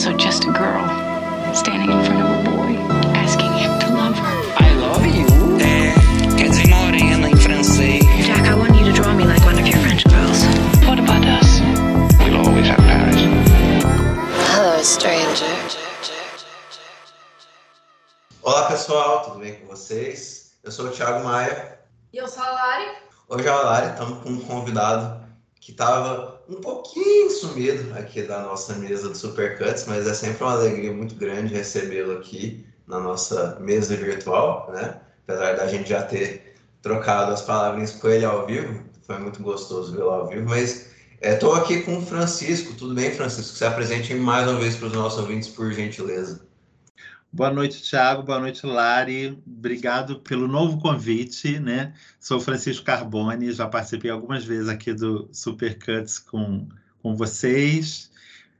also just a girl standing in front of a boy, asking him to love her. I love you. É, quer dizer morena em francês. Jack, I want you to draw me like one of your French girls. What about us? We'll always have Paris. Hello, stranger. Olá pessoal, tudo bem com vocês? Eu sou o Thiago Maia. E eu sou a Lari. Hoje a Lari estamos com um convidado que estava um pouquinho sumido aqui da nossa mesa do Supercuts, mas é sempre uma alegria muito grande recebê-lo aqui na nossa mesa virtual, né? Apesar da gente já ter trocado as palavrinhas com ele ao vivo, foi muito gostoso vê-lo ao vivo, mas estou é, aqui com o Francisco. Tudo bem, Francisco? Se apresente mais uma vez para os nossos ouvintes, por gentileza. Boa noite, Thiago. Boa noite, Lari. Obrigado pelo novo convite, né? Sou Francisco Carboni, já participei algumas vezes aqui do Supercuts com, com vocês.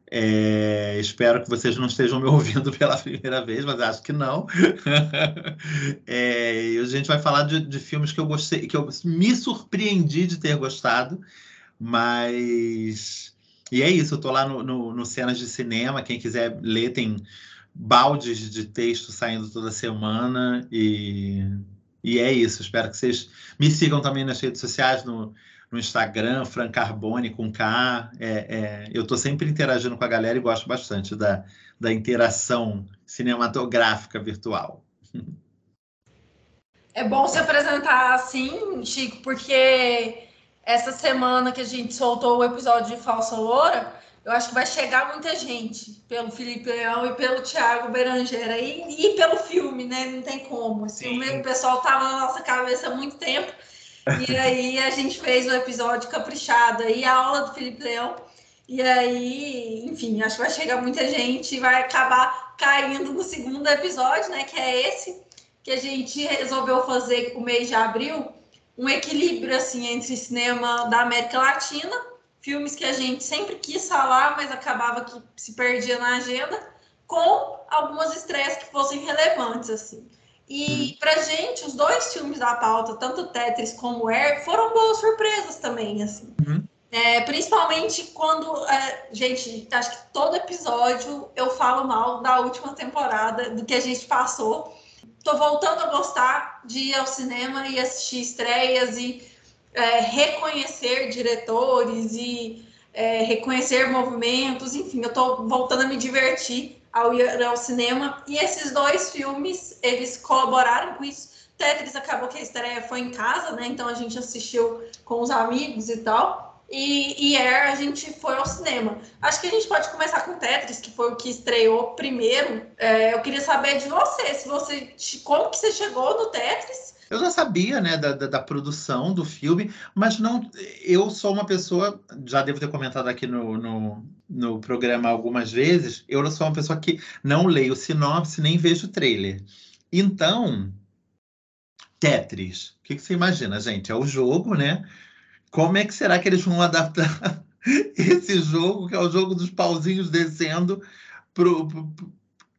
É, espero que vocês não estejam me ouvindo pela primeira vez, mas acho que não. é, a gente vai falar de, de, filmes que eu gostei, que eu me surpreendi de ter gostado, mas. E é isso, eu estou lá no, no, no Cenas de Cinema. Quem quiser ler, tem baldes de texto saindo toda semana e, e é isso. Espero que vocês me sigam também nas redes sociais, no, no Instagram, Fran Carbone com K. É, é, eu estou sempre interagindo com a galera e gosto bastante da, da interação cinematográfica virtual. É bom se apresentar assim, Chico, porque essa semana que a gente soltou o episódio de Falsa Loura, eu acho que vai chegar muita gente pelo Felipe Leão e pelo Thiago Berangeira e, e pelo filme, né? Não tem como. Esse filme, o pessoal tá na nossa cabeça há muito tempo. E aí a gente fez o um episódio caprichado aí, a aula do Felipe Leão. E aí, enfim, acho que vai chegar muita gente e vai acabar caindo no segundo episódio, né? Que é esse, que a gente resolveu fazer o mês de abril, um equilíbrio assim entre cinema da América Latina filmes que a gente sempre quis falar, mas acabava que se perdia na agenda, com algumas estreias que fossem relevantes, assim. E uhum. pra gente, os dois filmes da pauta, tanto Tetris como Air, foram boas surpresas também, assim. Uhum. É, principalmente quando, é, gente, acho que todo episódio eu falo mal da última temporada, do que a gente passou. Tô voltando a gostar de ir ao cinema e assistir estreias e é, reconhecer diretores e é, reconhecer movimentos, enfim, eu estou voltando a me divertir ao ir ao cinema. E esses dois filmes, eles colaboraram com isso. Tetris acabou que a estreia foi em casa, né? Então a gente assistiu com os amigos e tal. E, e Air a gente foi ao cinema. Acho que a gente pode começar com Tetris, que foi o que estreou primeiro. É, eu queria saber de você, se você como que você chegou no Tetris eu já sabia, né, da, da, da, produção do filme, mas não. Eu sou uma pessoa, já devo ter comentado aqui no, no, no programa algumas vezes, eu sou uma pessoa que não leio sinopse nem vejo trailer. Então, Tetris, o que, que você imagina, gente? É o jogo, né? Como é que será que eles vão adaptar esse jogo, que é o jogo dos pauzinhos descendo, pro, pro, pro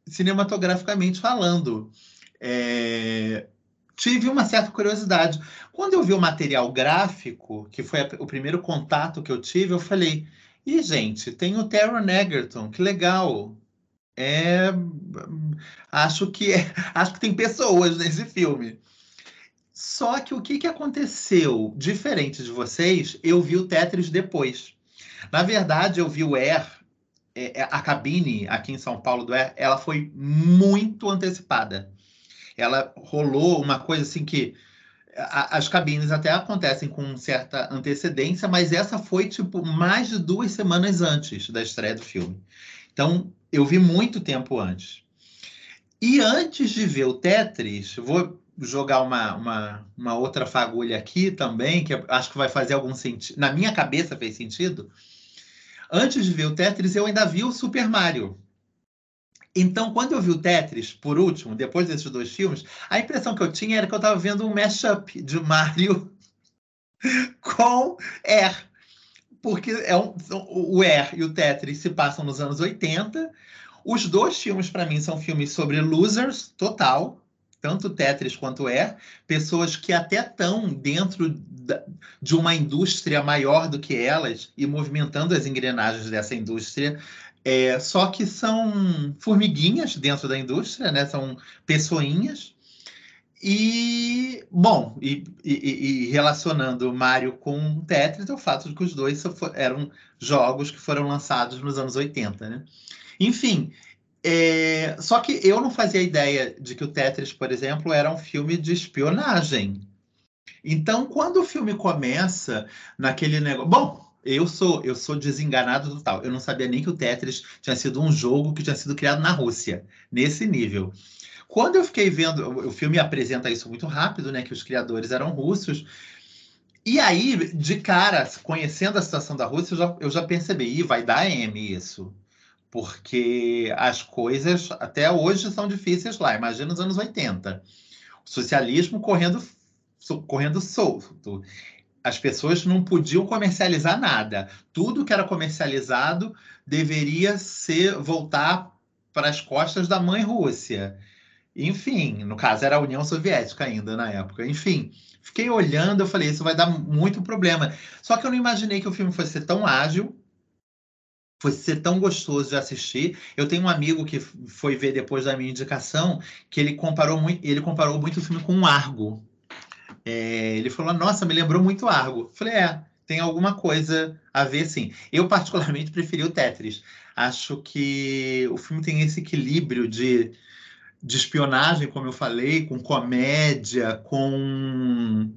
cinematograficamente falando? É, tive uma certa curiosidade. Quando eu vi o material gráfico, que foi o primeiro contato que eu tive, eu falei: e gente, tem o Taron Egerton, que legal. É, acho que é, acho que tem pessoas nesse filme. Só que o que, que aconteceu? Diferente de vocês, eu vi o Tetris depois. Na verdade, eu vi o Air, é, é, a cabine aqui em São Paulo do Air, ela foi muito antecipada ela rolou uma coisa assim que a, as cabines até acontecem com certa antecedência, mas essa foi tipo mais de duas semanas antes da estreia do filme. Então eu vi muito tempo antes. E antes de ver o Tetris, vou jogar uma, uma, uma outra fagulha aqui também, que acho que vai fazer algum sentido. Na minha cabeça fez sentido. Antes de ver o Tetris, eu ainda vi o Super Mario. Então, quando eu vi o Tetris, por último, depois desses dois filmes, a impressão que eu tinha era que eu estava vendo um mashup de Mario com Air. Porque é um, o Air e o Tetris se passam nos anos 80. Os dois filmes, para mim, são filmes sobre losers, total. Tanto Tetris quanto Air. Pessoas que até estão dentro de uma indústria maior do que elas e movimentando as engrenagens dessa indústria É, só que são formiguinhas dentro da indústria, né? São pessoinhas. E, bom, e, e, e relacionando Mario com Tetris, é o fato de que os dois eram jogos que foram lançados nos anos 80, né? Enfim, é, só que eu não fazia ideia de que o Tetris, por exemplo, era um filme de espionagem. Então, quando o filme começa naquele negócio. Bom, eu sou eu sou desenganado total. Eu não sabia nem que o Tetris tinha sido um jogo que tinha sido criado na Rússia, nesse nível. Quando eu fiquei vendo, o filme apresenta isso muito rápido, né? Que os criadores eram russos. E aí, de cara, conhecendo a situação da Rússia, eu já, eu já percebi, Ih, vai dar M isso. Porque as coisas até hoje são difíceis lá. Imagina os anos 80. O socialismo correndo, correndo solto. As pessoas não podiam comercializar nada. Tudo que era comercializado deveria ser voltar para as costas da mãe Rússia. Enfim, no caso era a União Soviética ainda na época. Enfim, fiquei olhando, eu falei, isso vai dar muito problema. Só que eu não imaginei que o filme fosse ser tão ágil, fosse ser tão gostoso de assistir. Eu tenho um amigo que foi ver depois da minha indicação, que ele comparou muito, ele comparou muito o filme com um Argo. É, ele falou, nossa, me lembrou muito Argo. Eu falei, é, tem alguma coisa a ver, sim. Eu particularmente preferi o Tetris. Acho que o filme tem esse equilíbrio de de espionagem, como eu falei, com comédia, com.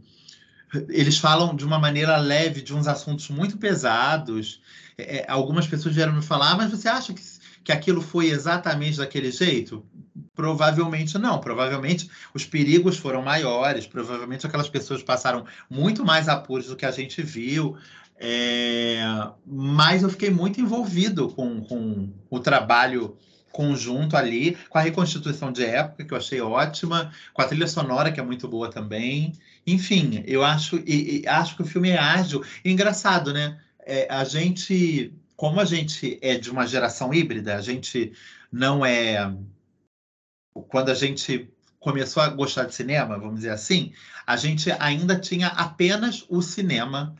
Eles falam de uma maneira leve de uns assuntos muito pesados. É, é algumas pessoas vieram me falar, ah, mas você acha que, que aquilo foi exatamente daquele jeito? Provavelmente não. Provavelmente os perigos foram maiores. Provavelmente aquelas pessoas passaram muito mais apuros do que a gente viu. É, mas eu fiquei muito envolvido com, com o trabalho conjunto ali, com a reconstituição de época, que eu achei ótima, com a trilha sonora, que é muito boa também. Enfim, eu acho, e, e acho que o filme é ágil. E engraçado, né? É, a gente, como a gente é de uma geração híbrida, a gente não é. Quando a gente começou a gostar de cinema, vamos dizer assim, a gente ainda tinha apenas o cinema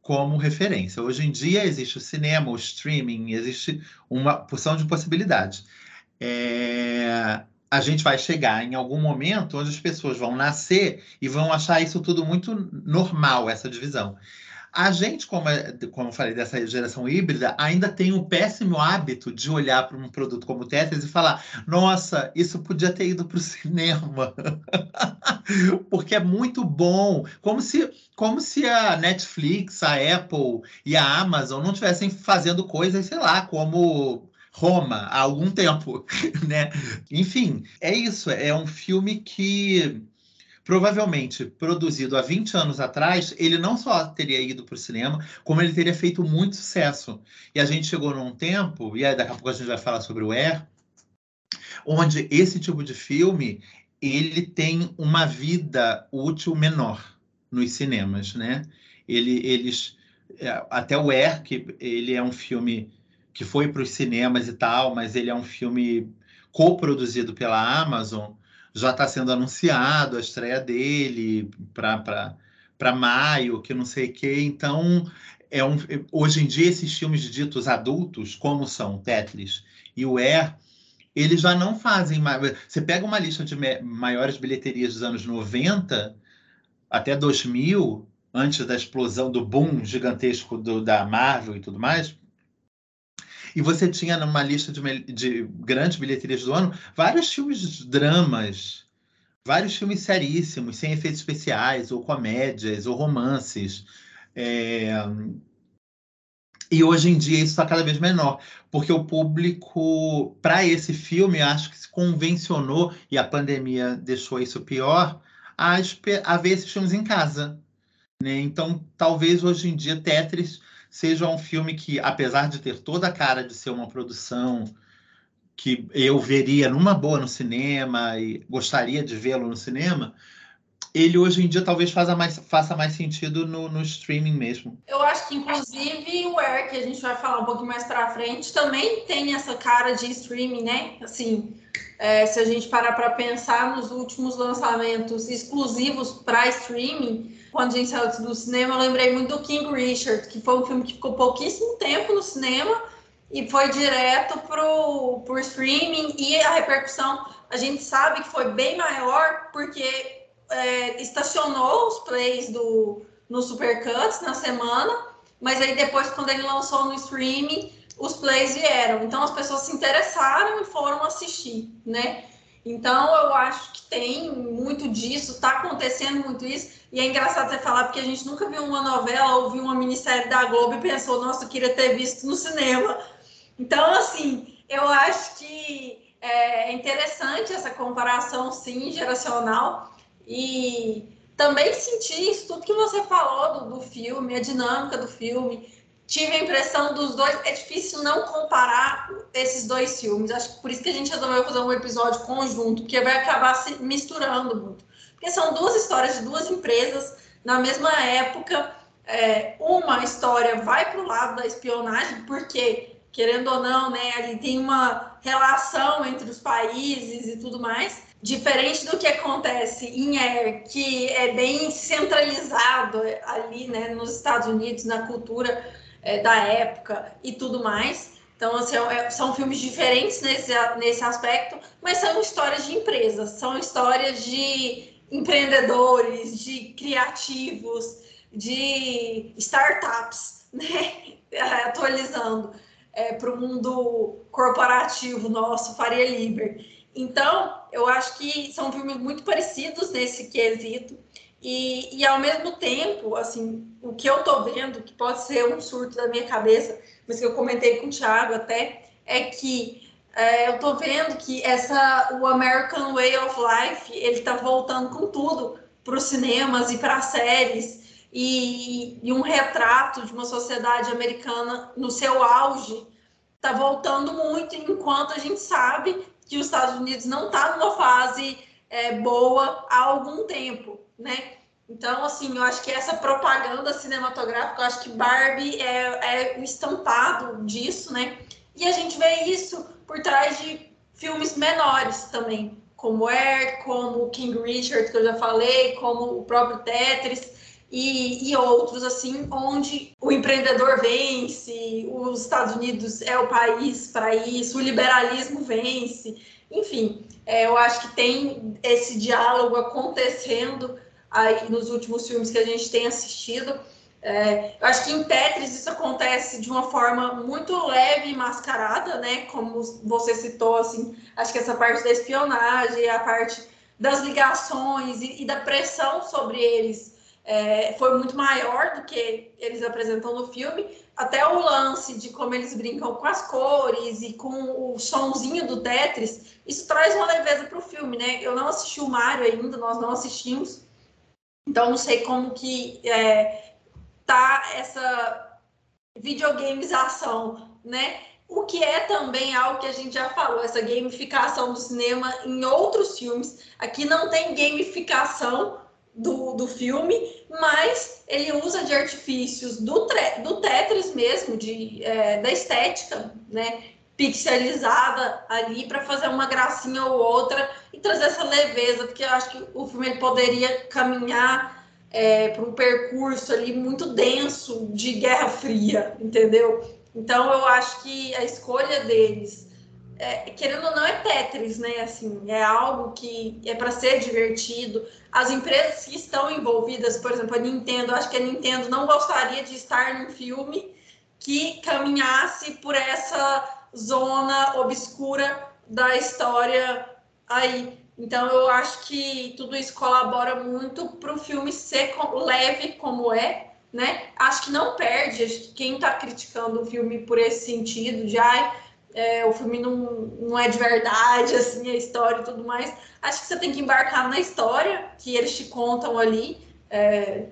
como referência. Hoje em dia existe o cinema, o streaming, existe uma porção de possibilidades. É... A gente vai chegar em algum momento onde as pessoas vão nascer e vão achar isso tudo muito normal, essa divisão. A gente, como, é, como eu falei, dessa geração híbrida, ainda tem o péssimo hábito de olhar para um produto como o Tetris e falar: nossa, isso podia ter ido para o cinema. Porque é muito bom. Como se, como se a Netflix, a Apple e a Amazon não estivessem fazendo coisas, sei lá, como Roma há algum tempo, né? Enfim, é isso. É um filme que provavelmente produzido há 20 anos atrás, ele não só teria ido para o cinema, como ele teria feito muito sucesso. E a gente chegou num tempo, e aí daqui a pouco a gente vai falar sobre o Air, onde esse tipo de filme ele tem uma vida útil menor nos cinemas, né? Ele, eles é, até o Air, que ele é um filme que foi para os cinemas e tal, mas ele é um filme co-produzido pela Amazon já está sendo anunciado a estreia dele para maio, que não sei o quê. Então, é um, hoje em dia, esses filmes ditos adultos, como são Tetris e o Air, eles já não fazem mais. Você pega uma lista de maiores bilheterias dos anos 90 até 2000, antes da explosão do boom gigantesco do, da Marvel e tudo mais, e você tinha numa lista de, de grandes bilheterias do ano vários filmes dramas, vários filmes seríssimos, sem efeitos especiais, ou comédias, ou romances. É... E hoje em dia isso está cada vez menor, porque o público, para esse filme, acho que se convencionou, e a pandemia deixou isso pior, a, a ver esses filmes em casa. Né? Então, talvez hoje em dia Tetris seja um filme que, apesar de ter toda a cara de ser uma produção que eu veria numa boa no cinema e gostaria de vê-lo no cinema, ele hoje em dia talvez faça mais, faça mais sentido no, no streaming mesmo. Eu acho que, inclusive, o Air, que a gente vai falar um pouquinho mais para frente, também tem essa cara de streaming, né? Assim, é, se a gente parar para pensar nos últimos lançamentos exclusivos para streaming, quando a gente saiu do cinema, eu lembrei muito do King Richard, que foi um filme que ficou pouquíssimo tempo no cinema e foi direto pro, pro streaming e a repercussão a gente sabe que foi bem maior porque é, estacionou os plays do, no Supercuts na semana, mas aí depois, quando ele lançou no streaming, os plays vieram. Então as pessoas se interessaram e foram assistir, né? Então eu acho que tem muito disso, está acontecendo muito isso. E é engraçado você falar, porque a gente nunca viu uma novela ou viu uma minissérie da Globo e pensou, nossa, eu queria ter visto no cinema. Então, assim, eu acho que é interessante essa comparação, sim, geracional. E também senti isso, tudo que você falou do, do filme, a dinâmica do filme. Tive a impressão dos dois. É difícil não comparar esses dois filmes. Acho que por isso que a gente resolveu fazer um episódio conjunto, porque vai acabar se misturando muito. Porque são duas histórias de duas empresas na mesma época. É, uma história vai para o lado da espionagem, porque, querendo ou não, né, ali tem uma relação entre os países e tudo mais. Diferente do que acontece em Air, que é bem centralizado ali né, nos Estados Unidos, na cultura é, da época e tudo mais. Então, assim, é, são filmes diferentes nesse, nesse aspecto, mas são histórias de empresas, são histórias de empreendedores, de criativos, de startups, né? Atualizando é, para o mundo corporativo nosso, Faria Liber. Então, eu acho que são filmes muito parecidos nesse quesito. E, e ao mesmo tempo, assim, o que eu tô vendo, que pode ser um surto da minha cabeça, mas que eu comentei com o Thiago até, é que é, eu tô vendo que essa, o American Way of Life, ele tá voltando com tudo para os cinemas e para séries. E, e, um retrato de uma sociedade americana no seu auge está voltando muito, enquanto a gente sabe que os Estados Unidos não está numa fase é, boa há algum tempo, né? Então, assim, eu acho que essa propaganda cinematográfica, eu acho que Barbie é, é um estampado disso, né? E a gente vê isso por trás de filmes menores também, como Air, como King Richard, que eu já falei, como o próprio Tetris e, e outros, assim, onde o empreendedor vence, os Estados Unidos é o país para isso, o liberalismo vence, enfim, é, eu acho que tem esse diálogo acontecendo aí nos últimos filmes que a gente tem assistido. É, eu acho que em Tetris isso acontece de uma forma muito leve e mascarada, né? Como você citou, assim, acho que essa parte da espionagem, a parte das ligações e, e da pressão sobre eles é, foi muito maior do que eles apresentam no filme. Até o lance de como eles brincam com as cores e com o sonzinho do Tetris, isso traz uma leveza para o filme, né? Eu não assisti o Mario ainda, nós não assistimos, então não sei como que é, tá essa videogamização, né? O que é também algo que a gente já falou, essa gamificação do cinema em outros filmes. Aqui não tem gamificação, do, do filme, mas ele usa de artifícios do, do Tetris mesmo, de, é, da estética, né? Pixelizada ali para fazer uma gracinha ou outra e trazer essa leveza, porque eu acho que o filme poderia caminhar é, para um percurso ali muito denso de Guerra Fria, entendeu? Então eu acho que a escolha deles é, querendo ou não, é Tetris, né? Assim, é algo que é para ser divertido. As empresas que estão envolvidas, por exemplo, a Nintendo, acho que a Nintendo não gostaria de estar num filme que caminhasse por essa zona obscura da história aí. Então, eu acho que tudo isso colabora muito para o filme ser leve como é, né? Acho que não perde. Acho que quem está criticando o filme por esse sentido, já é, o filme não, não é de verdade, assim, a história e tudo mais. Acho que você tem que embarcar na história que eles te contam ali. É,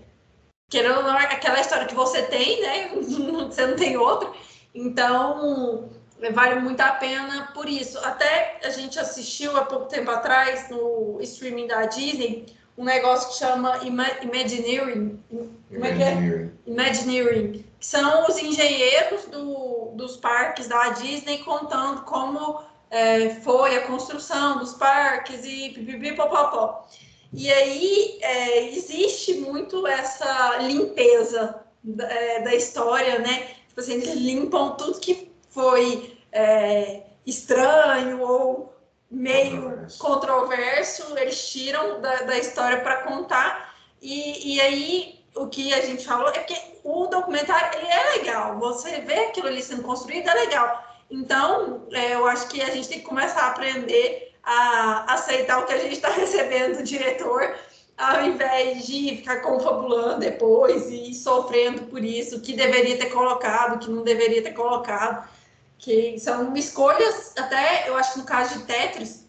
querendo ou não, é aquela história que você tem, né? você não tem outra. Então, vale muito a pena por isso. Até a gente assistiu há pouco tempo atrás no streaming da Disney um negócio que chama Imagineering. Como é que é? Imagineering. Que são os engenheiros do, dos parques da Disney contando como é, foi a construção dos parques e pipipipopopó. E aí é, existe muito essa limpeza da, é, da história, né? Tipo assim, eles limpam tudo que foi é, estranho ou meio Controverso. controverso, eles tiram da, da história para contar. E, e aí o que a gente falou é que o documentário ele é legal, você vê aquilo ali sendo construído, é legal. Então, é, eu acho que a gente tem que começar a aprender a aceitar o que a gente está recebendo do diretor, ao invés de ficar confabulando depois e sofrendo por isso, que deveria ter colocado, que não deveria ter colocado, que são escolhas, até eu acho que no caso de Tetris,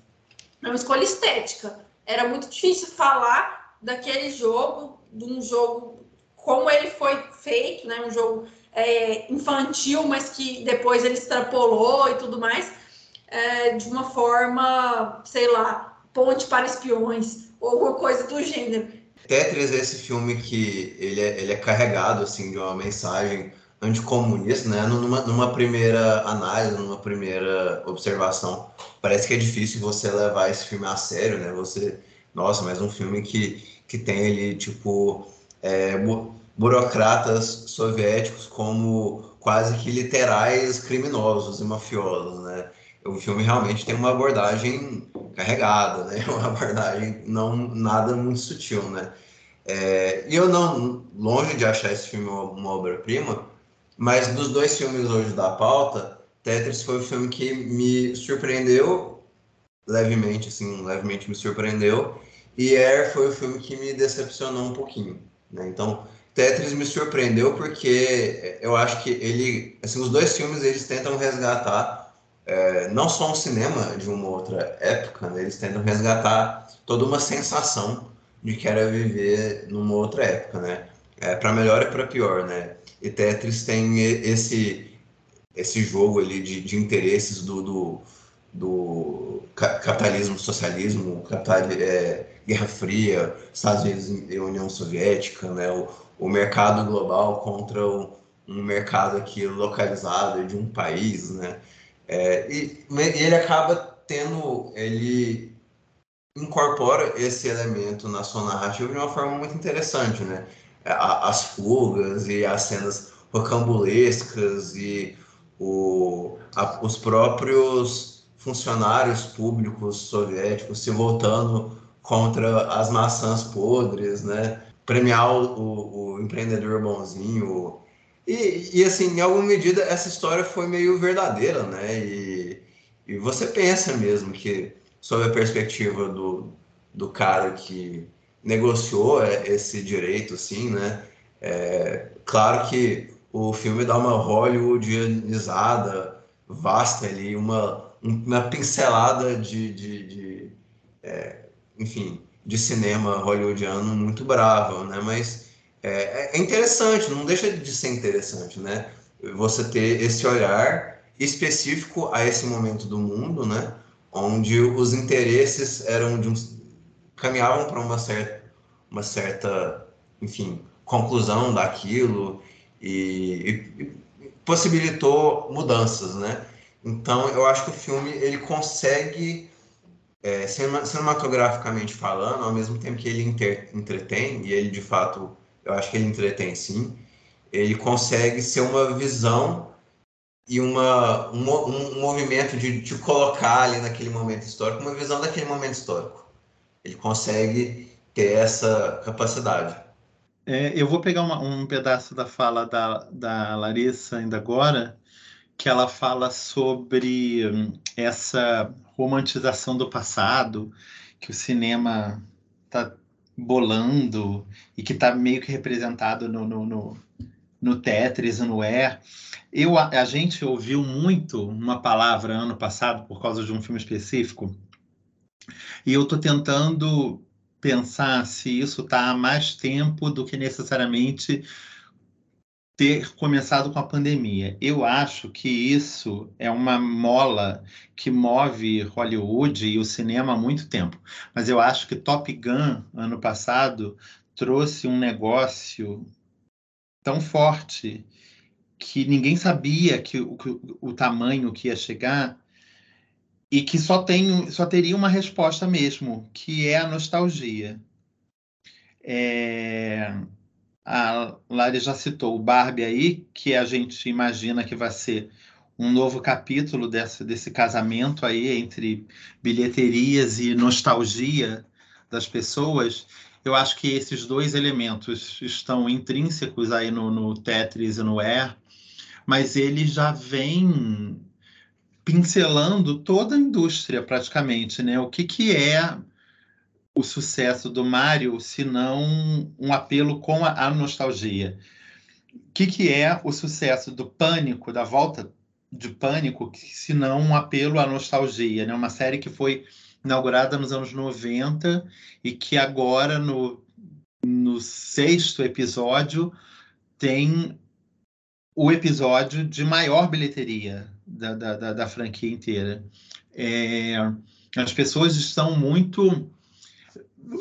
é uma escolha estética. Era muito difícil falar daquele jogo, de um jogo como ele foi feito, né? Um jogo é, infantil, mas que depois ele extrapolou e tudo mais, é, de uma forma, sei lá, ponte para espiões ou alguma coisa do gênero. Tetris é esse filme que ele é, ele é carregado assim de uma mensagem anticomunista, né? Numa, numa primeira análise, numa primeira observação, parece que é difícil você levar esse filme a sério, né? Você, nossa, mas um filme que, que tem ali tipo é, bu- burocratas soviéticos como quase que literais criminosos e mafiosos, né? O filme realmente tem uma abordagem carregada, né? Uma abordagem não nada muito sutil, né? É, e eu não, longe de achar esse filme uma obra-prima, mas dos dois filmes hoje da pauta, Tetris foi o filme que me surpreendeu levemente, assim, levemente me surpreendeu, e Air foi o filme que me decepcionou um pouquinho, né? Então, Tetris me surpreendeu porque eu acho que ele, assim, os dois filmes eles tentam resgatar é, não só um cinema de uma outra época, né? eles tentam resgatar toda uma sensação de que era viver numa outra época, né? É, para melhor e para pior, né? E Tetris tem esse esse jogo ali de, de interesses do, do, do ca- capitalismo, socialismo, capital, é, Guerra Fria, Estados Unidos e União Soviética, né? O, o mercado global contra o, um mercado aqui localizado de um país, né? É, e, e ele acaba tendo, ele incorpora esse elemento na sua narrativa de uma forma muito interessante, né? As fugas e as cenas rocambolescas e o, a- os próprios funcionários públicos soviéticos se voltando contra as maçãs podres, né? Premiar o, o- empreendedor bonzinho. E, e, assim, em alguma medida, essa história foi meio verdadeira, né? E, e você pensa mesmo que, sob a perspectiva do, do cara que negociou é, esse direito, assim, né? É, claro que o filme dá uma hollywoodizada vasta ali, uma, uma pincelada de, de, de, é, enfim, de cinema hollywoodiano muito brava, né? Mas é, é interessante, não deixa de ser interessante, né? Você ter esse olhar específico a esse momento do mundo, né? Onde os interesses eram de um, caminhavam para uma certa, uma certa, enfim, conclusão daquilo e, e possibilitou mudanças, né? Então, eu acho que o filme ele consegue é, cinema- cinematograficamente falando, ao mesmo tempo que ele inter- entretém, e ele de fato, eu acho que ele entretém sim, ele consegue ser uma visão e uma, um, um movimento de colocar ali naquele momento histórico, uma visão daquele momento histórico. Ele consegue ter essa capacidade. É, eu vou pegar uma- um pedaço da fala da, da Larissa ainda agora, que ela fala sobre hum, essa romantização do passado que o cinema está bolando e que está meio que representado no, no, no, no Tetris no Air. Eu, a, a gente ouviu muito uma palavra ano passado por causa de um filme específico, e eu estou tentando pensar se isso está há mais tempo do que necessariamente ter começado com a pandemia. Eu acho que isso é uma mola que move Hollywood e o cinema há muito tempo. Mas eu acho que Top Gun, ano passado, trouxe um negócio tão forte que ninguém sabia que o, que o- tamanho que ia chegar e que só tem só teria uma resposta mesmo, que é a nostalgia. É, a Lari já citou o Barbie aí, que a gente imagina que vai ser um novo capítulo desse, desse casamento aí entre bilheterias e nostalgia das pessoas. Eu acho que esses dois elementos estão intrínsecos aí no, no Tetris e no Air, mas ele já vem pincelando toda a indústria praticamente, né? O que, que é o sucesso do Mario se não um apelo com a, a nostalgia? O que, que é o sucesso do Pânico, da volta de Pânico, se não um apelo à nostalgia, né? Uma série que foi inaugurada nos anos 90 e que agora no, no sexto episódio tem o episódio de maior bilheteria da, da, da franquia inteira. É, as pessoas estão muito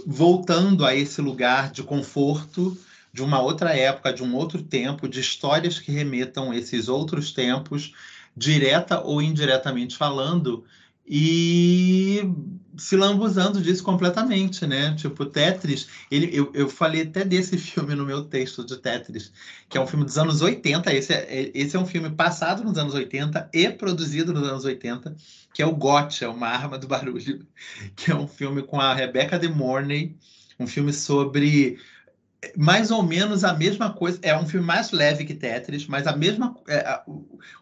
voltando a esse lugar de conforto de uma outra época, de um outro tempo, de histórias que remetam esses outros tempos, direta ou indiretamente falando, e se lambuzando disso completamente, né? Tipo, Tetris, ele, eu, eu falei até desse filme no meu texto de Tetris, que é um filme dos anos 80. Esse é, esse é um filme passado nos anos 80 e produzido nos anos 80, que é o Gotcha, Uma Arma do Barulho, que é um filme com a Rebecca De Mornay, um filme sobre mais ou menos a mesma coisa. É um filme mais leve que Tetris, mas a mesma, é,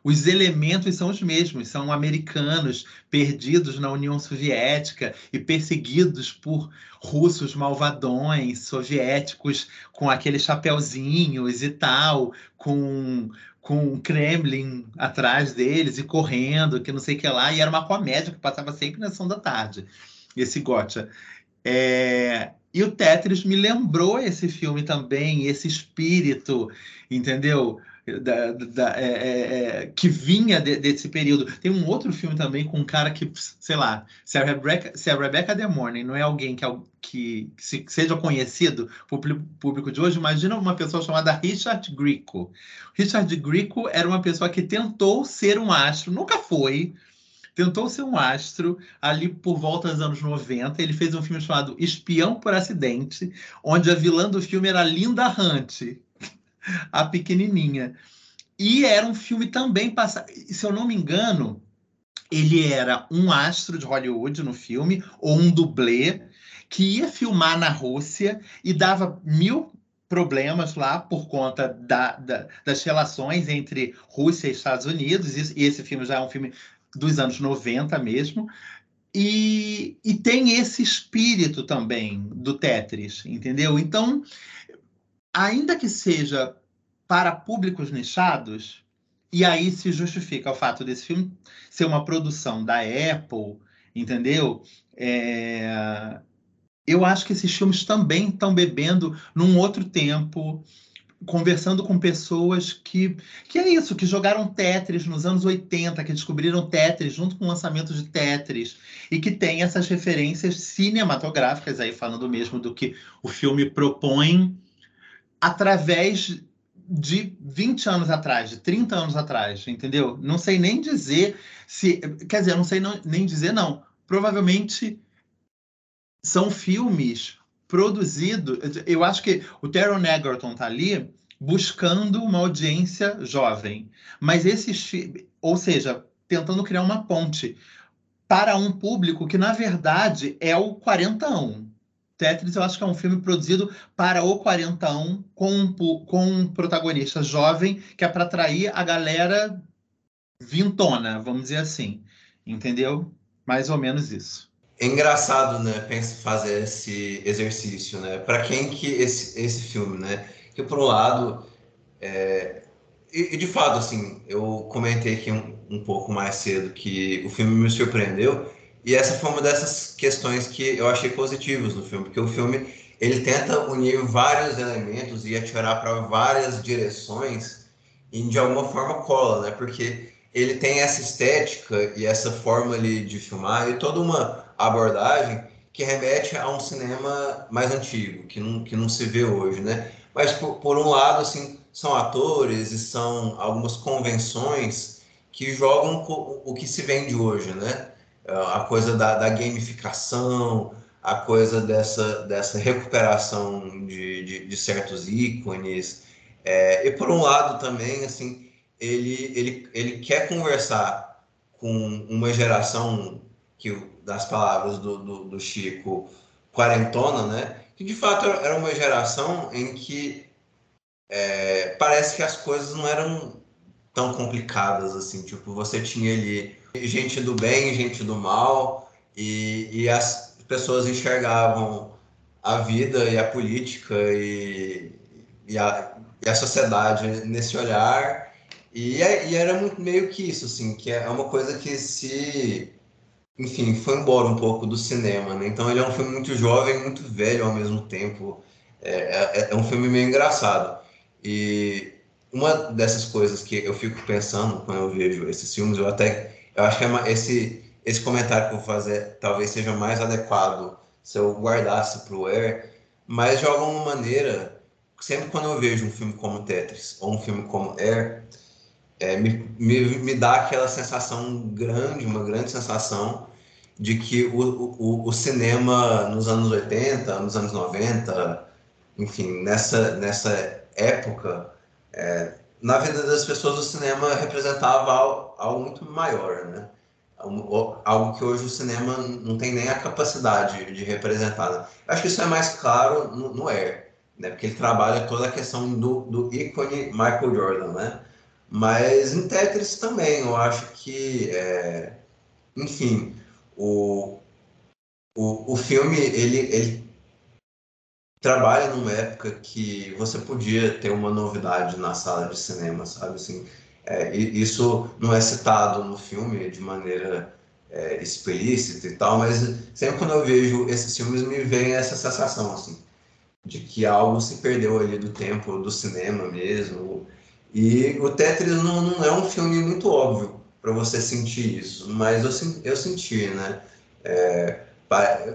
os elementos são os mesmos. São americanos perdidos na União Soviética e perseguidos por russos malvadões, soviéticos com aqueles chapeuzinhos e tal, com com o Kremlin atrás deles e correndo, que não sei o que lá, e era uma comédia que passava sempre na sessão da tarde, esse Gotcha. É, e o Tetris me lembrou esse filme também, esse espírito, entendeu? Da, da, é, é, é, que vinha de, desse período. Tem um outro filme também com um cara que, sei lá, se a Rebecca, se a Rebecca De Mornay não é alguém que, que, que seja conhecido o público de hoje, imagina uma pessoa chamada Richard Grieco. Richard Grieco era uma pessoa que tentou ser um astro, nunca foi, tentou ser um astro ali por volta dos anos 90. Ele fez um filme chamado Espião por Acidente, onde a vilã do filme era Linda Hunt, a pequenininha. E era um filme também passado, se eu não me engano, ele era um astro de Hollywood no filme ou um dublê que ia filmar na Rússia e dava mil problemas lá por conta da, da, das relações entre Rússia e Estados Unidos. E esse filme já é um filme dos anos 90 mesmo. E, e tem esse espírito também do Tetris, entendeu? Então, ainda que seja para públicos nichados, e aí se justifica o fato desse filme ser uma produção da Apple, entendeu? É... Eu acho que esses filmes também estão bebendo num outro tempo, conversando com pessoas que, que é isso, que jogaram Tetris nos anos 80, que descobriram Tetris junto com o lançamento de Tetris, e que tem essas referências cinematográficas, aí falando mesmo do que o filme propõe, através de 20 anos atrás, de 30 anos atrás, entendeu? Não sei nem dizer se. Quer dizer, não sei não, nem dizer, não. Provavelmente são filmes produzido. Eu acho que o Taron Egerton tá ali buscando uma audiência jovem, mas esses, ou seja, tentando criar uma ponte para um público que na verdade é o 41. Tetris eu acho que é um filme produzido para o 41 com um, com um protagonista jovem que é para atrair a galera vintona, vamos dizer assim. Entendeu? Mais ou menos isso. É engraçado, né, fazer esse exercício, né? Para quem que esse, esse filme, né? Que por um lado, é... e, e, de fato, assim, eu comentei aqui um, um pouco mais cedo que o filme me surpreendeu e essa foi uma dessas questões que eu achei positivas no filme, porque o filme ele tenta unir vários elementos e atirar para várias direções e de alguma forma cola, né? Porque ele tem essa estética e essa forma ali de filmar e toda uma abordagem que remete a um cinema mais antigo, que não, que não se vê hoje, né? Mas, por, por um lado, assim, são atores e são algumas convenções que jogam o, que se vende hoje, né? A coisa da, da gamificação, a coisa dessa, dessa recuperação de, de, de certos ícones. É, e, por um lado, também, assim, ele, ele, ele quer conversar com uma geração que, das palavras do, do, do Chico, quarentona, né? Que de fato era uma geração em que é, parece que as coisas não eram tão complicadas assim. Tipo, você tinha ali gente do bem, gente do mal, e, e as pessoas enxergavam a vida e a política e, e, a, e a sociedade nesse olhar. E, é, e, era muito meio que isso, assim, que é uma coisa que se, enfim, foi embora um pouco do cinema, né? Então ele é um filme muito jovem, muito velho ao mesmo tempo. É, é, é um filme meio engraçado. E uma dessas coisas que eu fico pensando quando eu vejo esses filmes, eu até eu acho que é esse esse comentário que eu vou fazer talvez seja mais adequado se eu guardasse para o Air, mas de alguma maneira, sempre quando eu vejo um filme como Tetris ou um filme como Air, é, me, me, me dá aquela sensação grande, uma grande sensação de que o, o, o cinema nos anos 80, nos anos 90, enfim, nessa, nessa época, é, na vida das pessoas o cinema representava algo, algo muito maior, né? algo que hoje o cinema não tem nem a capacidade de representar. Né? Acho que isso é mais claro no, no Air, né? porque ele trabalha toda a questão do, do ícone Michael Jordan, né? Mas em Tetris também, eu acho que, é, enfim, o, o, o filme, ele, ele trabalha numa época que você podia ter uma novidade na sala de cinema, sabe? Assim, é, isso não é citado no filme de maneira é, explícita e tal, mas sempre quando eu vejo esses filmes me vem essa sensação assim de que algo se perdeu ali do tempo do cinema mesmo. E o Tetris não, não é um filme muito óbvio para você sentir isso, mas eu, eu senti, né? É,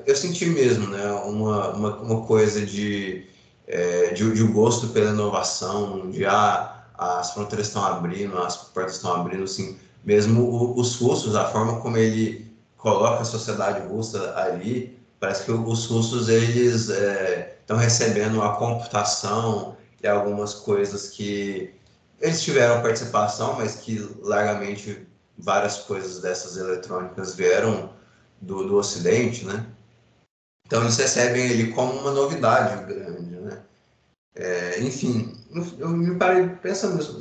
eu senti mesmo, né? Uma, uma, uma coisa de, é, de, de gosto pela inovação, de ah, as fronteiras estão abrindo, as portas estão abrindo, assim, mesmo os russos, a forma como ele coloca a sociedade russa ali, parece que os russos eles estão é, recebendo a computação e algumas coisas que eles tiveram participação, mas que largamente várias coisas dessas eletrônicas vieram do, do Ocidente, né? Então eles recebem ele como uma novidade grande, né? É, enfim, eu me parei pensando nisso.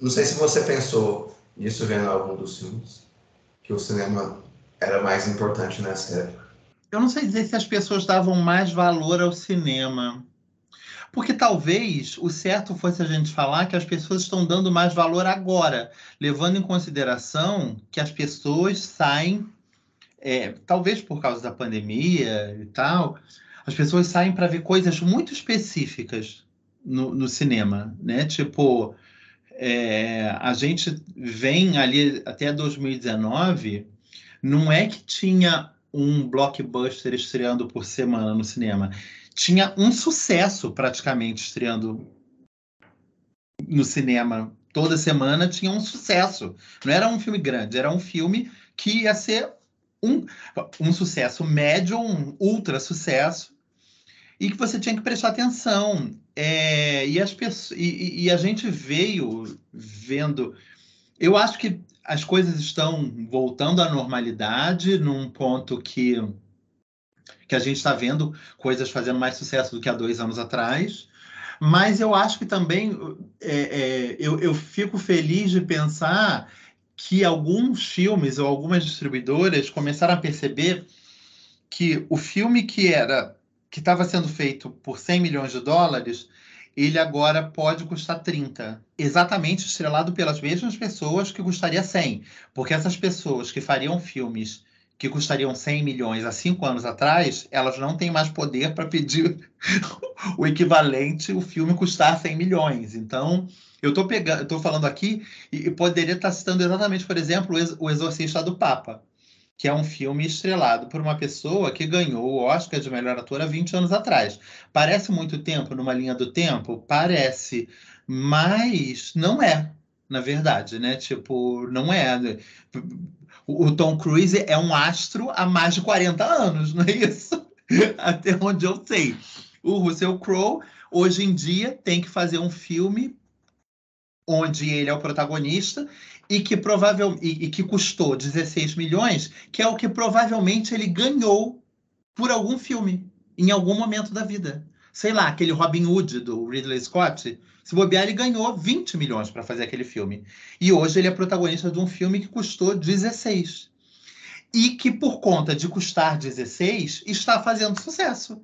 Não sei se você pensou nisso vendo algum dos filmes, que o cinema era mais importante nessa época. Eu não sei dizer se as pessoas davam mais valor ao cinema. Porque talvez o certo fosse a gente falar que as pessoas estão dando mais valor agora, levando em consideração que as pessoas saem, é, talvez por causa da pandemia e tal, as pessoas saem para ver coisas muito específicas no, no cinema, né? Tipo, é, a gente vem ali até 2019, não é que tinha um blockbuster estreando por semana no cinema. Tinha um sucesso praticamente estreando no cinema. Toda semana tinha um sucesso. Não era um filme grande, era um filme que ia ser um, um sucesso médio, um ultra sucesso, e que você tinha que prestar atenção. É, e, as e, e a gente veio vendo. Eu acho que as coisas estão voltando à normalidade num ponto que, que a gente está vendo coisas fazendo mais sucesso do que há dois anos atrás. Mas eu acho que também é, é, eu, eu fico feliz de pensar que alguns filmes ou algumas distribuidoras começaram a perceber que o filme que era que estava sendo feito por 100 milhões de dólares, ele agora pode custar 30. Exatamente estrelado pelas mesmas pessoas que custaria 100. Porque essas pessoas que fariam filmes que custariam 100 milhões há cinco anos atrás, elas não têm mais poder para pedir o equivalente, o filme custar 100 milhões. Então, eu estou pegando, estou falando aqui e poderia estar citando exatamente, por exemplo, o Exorcista do Papa que é um filme estrelado por uma pessoa que ganhou o Oscar de melhor ator há 20 anos atrás. Parece muito tempo numa linha do tempo? Parece, mas não é, na verdade, né? Tipo, não é. O Tom Cruise é um astro há mais de 40 anos, não é isso? Até onde eu sei. O Russell Crowe, hoje em dia, tem que fazer um filme onde ele é o protagonista e que provável e, e que custou 16 milhões, que é o que provavelmente ele ganhou por algum filme em algum momento da vida. Sei lá, aquele Robin Hood do Ridley Scott, se bobear, ele ganhou 20 milhões para fazer aquele filme. E hoje ele é protagonista de um filme que custou 16. E que, por conta de custar 16, está fazendo sucesso